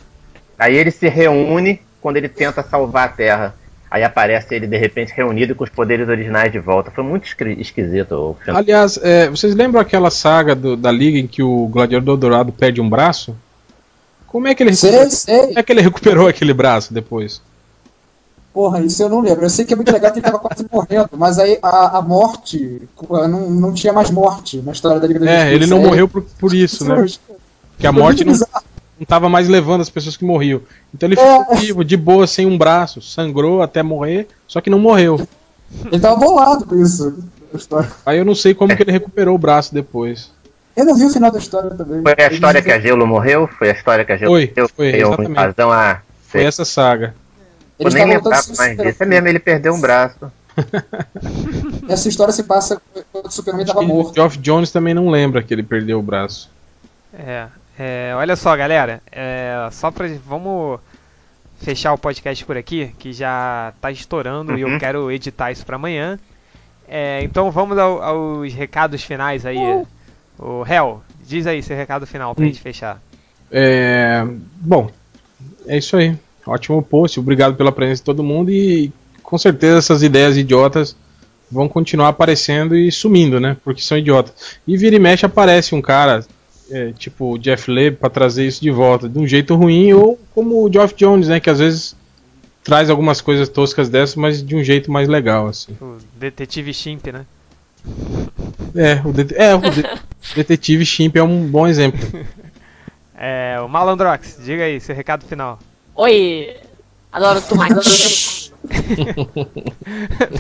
Speaker 1: aí ele se reúne quando ele tenta salvar a Terra. Aí aparece ele de repente reunido com os poderes originais de volta. Foi muito esqui- esquisito o filme.
Speaker 2: Aliás, é, vocês lembram aquela saga do- da Liga em que o Gladiador Dourado perde um braço? Como é que ele,
Speaker 6: Sei, sei.
Speaker 2: como é que ele recuperou aquele braço depois?
Speaker 6: Porra, isso eu não lembro. Eu sei que é muito legal que ele tava quase morrendo, mas aí a, a morte, não, não tinha mais morte na história da Liga da
Speaker 2: É,
Speaker 6: Justiça.
Speaker 2: ele não morreu por, por isso, né? Porque a morte não. Não tava mais levando as pessoas que morriam. Então ele
Speaker 6: É.
Speaker 2: ficou vivo, de boa, sem um braço, sangrou até morrer, só que não morreu.
Speaker 6: Ele tava bolado com isso.
Speaker 2: Aí eu não sei como que ele recuperou o braço depois.
Speaker 6: Eu não vi o final da história também.
Speaker 1: Foi a história que a Gelo morreu? Foi a história que a Gelo
Speaker 2: Foi,
Speaker 1: morreu?
Speaker 2: foi,
Speaker 1: Deu
Speaker 2: exatamente.
Speaker 1: invasão a.
Speaker 2: Foi essa saga.
Speaker 1: Eu
Speaker 6: Ele
Speaker 1: nem
Speaker 6: tá voltando
Speaker 1: lembrava mais disso. É mesmo, ele perdeu um braço.
Speaker 6: Essa história se passa quando o Superman tava
Speaker 2: E o
Speaker 6: morto.
Speaker 2: Geoff Jones também não lembra que ele perdeu o braço.
Speaker 3: É, é, olha só, galera. É, só pra. Vamos fechar o podcast por aqui, que já tá estourando e eu
Speaker 1: Uhum.
Speaker 3: quero editar isso pra amanhã. É, então vamos ao- aos recados finais aí. O Hel, diz aí seu recado final pra
Speaker 2: Hum.
Speaker 3: gente fechar.
Speaker 2: É, bom, é isso aí. Ótimo post, obrigado pela presença de todo mundo e com certeza essas ideias idiotas vão continuar aparecendo e sumindo, né? Porque são idiotas. E vira e mexe aparece um cara, é, tipo o Jeff Leb, pra trazer isso de volta, de um jeito ruim, ou como o Geoff Jones, né? Que às vezes traz algumas coisas toscas dessas, mas de um jeito mais legal, assim.
Speaker 3: O Detetive Chimp, né?
Speaker 2: É, o, det- é, o de- Detetive Chimp é um bom exemplo.
Speaker 3: É, o Malandrox, diga aí seu recado final.
Speaker 4: Oi! Adoro tomate.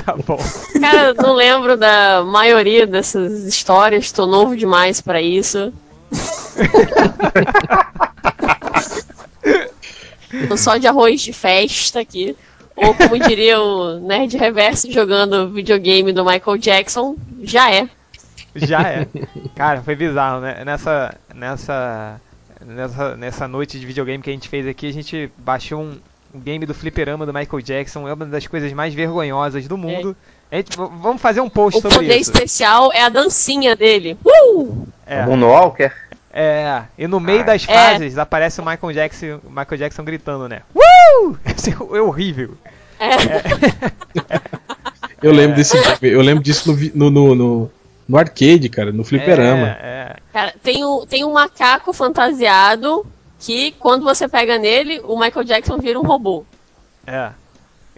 Speaker 3: tá bom.
Speaker 4: Cara, não lembro da maioria dessas histórias, tô novo demais pra isso. Tô só de arroz de festa aqui. Ou como diria o Nerd Reverso jogando videogame do Michael Jackson, já é.
Speaker 3: Já é. Cara, foi bizarro, né? Nessa, nessa, nessa, nessa noite de videogame que a gente fez aqui, a gente baixou um, um game do fliperama do Michael Jackson. É uma das coisas mais vergonhosas do mundo. A gente, v- vamos fazer um post
Speaker 4: O
Speaker 3: sobre
Speaker 4: poder
Speaker 3: isso.
Speaker 4: especial é a dancinha dele. Uh!
Speaker 3: É.
Speaker 1: O Moonwalker?
Speaker 3: É, e no meio
Speaker 1: Ah,
Speaker 3: das
Speaker 4: é.
Speaker 3: fases aparece o Michael Jackson, o Michael Jackson gritando, né? Uh! Assim, é horrível.
Speaker 4: É.
Speaker 2: Eu lembro desse eu lembro disso no, no, no, no, no arcade, cara, no fliperama.
Speaker 3: É, é.
Speaker 4: Cara, tem um, tem um macaco fantasiado que quando você pega nele, o Michael Jackson vira um robô.
Speaker 3: É.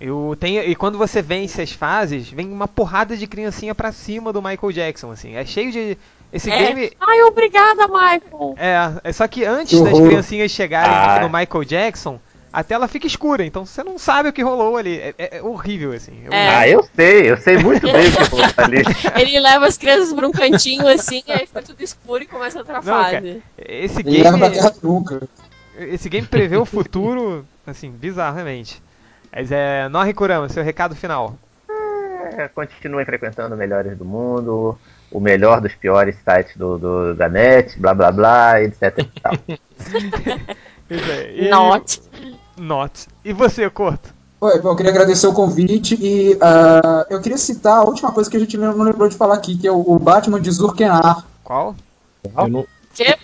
Speaker 3: Eu tenho, e quando você vence as fases, vem uma porrada de criancinha pra cima do Michael Jackson, assim. É cheio de. Esse
Speaker 4: É.
Speaker 3: game.
Speaker 4: Ai, obrigada, Michael.
Speaker 3: É, é só que antes
Speaker 6: Que
Speaker 3: das criancinhas chegarem
Speaker 1: Ah.
Speaker 3: no Michael Jackson, a tela fica escura, então você não sabe o que rolou ali. É, é- é horrível, assim.
Speaker 4: É.
Speaker 1: Ah, eu sei, eu sei muito bem o que rolou ali.
Speaker 4: Ele leva as crianças pra um cantinho assim, aí fica tudo escuro e começa outra
Speaker 3: Não, cara.
Speaker 4: fase.
Speaker 3: Esse
Speaker 6: Ele leva pra
Speaker 3: game. Esse game prevê o futuro, assim, bizarramente. Mas é. Norri Kurama, seu recado final.
Speaker 1: É, continuem frequentando o Melhores do Mundo, o melhor dos piores sites do, do- da net, blá blá blá, etc e tal.
Speaker 3: Isso aí. E-
Speaker 4: Not.
Speaker 3: Not. E você, Corto?
Speaker 6: Oi, eu queria agradecer o convite e ah, eu queria citar a última coisa que a gente não lembrou de falar aqui, que é o, o Batman de Zurkenar.
Speaker 3: Qual?
Speaker 2: Não-?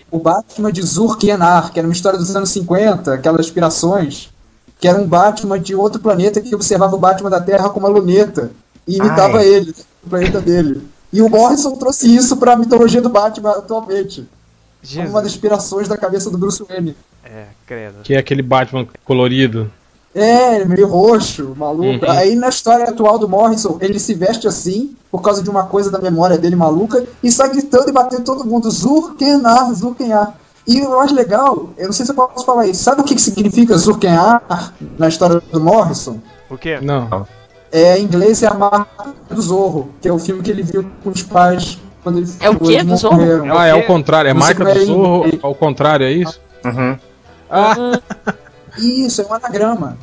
Speaker 6: O Batman de Zurkenar, que era uma história dos anos 50, aquelas inspirações, que era um Batman de outro planeta que observava o Batman da Terra com uma luneta e imitava
Speaker 1: Ai.
Speaker 6: ele, o planeta dele. E o Morrison trouxe isso pra mitologia do Batman atualmente. Como uma das inspirações da cabeça do Bruce Wayne.
Speaker 3: É, credo.
Speaker 2: que é aquele Batman colorido.
Speaker 6: É, meio roxo, maluco.
Speaker 2: Uhum.
Speaker 6: Aí na história atual do Morrison, ele se veste assim, por causa de uma coisa da memória dele maluca, e sai gritando e batendo todo mundo. Zurkenar, Zurkenar. E o mais legal, eu não sei se eu posso falar isso, sabe o que, significa Zurkenar na história do Morrison?
Speaker 3: O quê?
Speaker 2: Não.
Speaker 6: É, em inglês é a marca do Zorro, que é o filme que ele viu com os pais quando ele
Speaker 4: É o quê do Zorro?
Speaker 3: É o
Speaker 2: Ah, é ao contrário, é
Speaker 6: Você
Speaker 2: marca do
Speaker 6: em-
Speaker 2: Zorro ao contrário, é isso?
Speaker 1: Uhum.
Speaker 2: Ah,
Speaker 6: Isso, é um anagrama.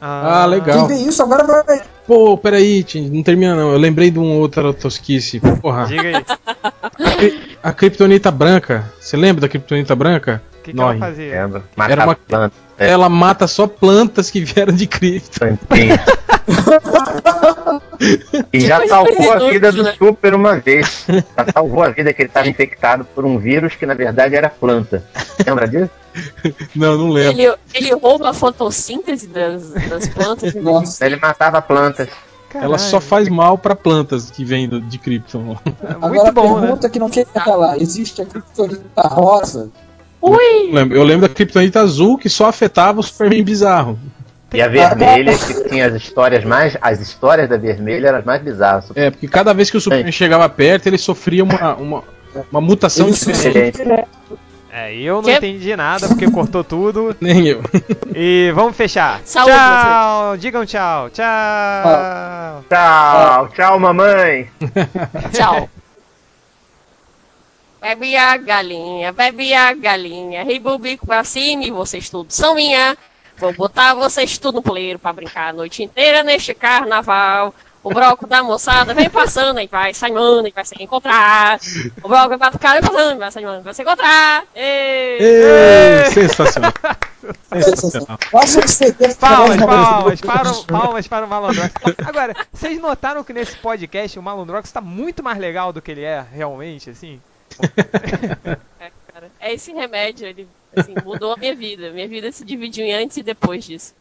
Speaker 2: Ah, legal.
Speaker 6: Quem vê isso agora vai.
Speaker 2: pô, peraí, Tim, não termina não. Eu lembrei de um outro tosquice. Porra.
Speaker 3: Diga aí.
Speaker 2: A, cri- a Kryptonita branca. Você lembra da Kryptonita branca?
Speaker 3: O que, que ela fazia?
Speaker 1: Lembro.
Speaker 2: Era uma-
Speaker 1: planta. É,
Speaker 2: Ela mata só plantas que vieram de Krypton.
Speaker 1: E já
Speaker 4: coisa
Speaker 1: salvou a vida do
Speaker 4: né?
Speaker 1: Super uma vez. Já salvou a vida que ele estava infectado por um vírus que na verdade era planta. Lembra disso?
Speaker 2: Não, não lembro.
Speaker 4: Ele, ele rouba a fotossíntese das, das plantas.
Speaker 6: Nossa.
Speaker 1: Ele matava plantas.
Speaker 2: Ela só faz mal pra plantas que vêm de Krypton.
Speaker 3: É
Speaker 6: Agora
Speaker 3: Muito
Speaker 6: a
Speaker 3: bom, né?
Speaker 6: pergunta que não quer calar: existe a criptonita rosa?
Speaker 4: Ui!
Speaker 2: Eu lembro, eu lembro da Kryptonita azul que só afetava o Superman bizarro.
Speaker 1: E a vermelha, que tinha as histórias mais. As histórias da vermelha eram as mais bizarras.
Speaker 2: É, porque cada vez que o Superman chegava perto, ele sofria uma, uma, uma mutação diferente.
Speaker 3: É, eu não
Speaker 4: Que?
Speaker 3: entendi nada porque cortou tudo.
Speaker 2: Nem eu.
Speaker 3: E vamos fechar.
Speaker 4: Saúde,
Speaker 3: tchau! Digam tchau. Tchau!
Speaker 1: Tchau, tchau, mamãe.
Speaker 4: Tchau. Bebe a galinha, bebe a galinha, rei o bico pra cima e vocês todos são minha. Vou botar vocês tudo no poleiro pra brincar a noite inteira neste carnaval. O broco da moçada vem passando e vai saimando e vai se encontrar. O broco vai passando e passando, vai saimando, vai se encontrar.
Speaker 2: Ei, sensacional. Sensacional.
Speaker 6: CD
Speaker 3: Palmas, palmas, para, o- palmas para o Malandrox. Agora, vocês notaram que nesse podcast o Malandrox tá muito mais legal do que ele é realmente, assim?
Speaker 4: É, cara, é esse remédio, ele assim, mudou a minha vida. Minha vida se dividiu em antes e depois disso.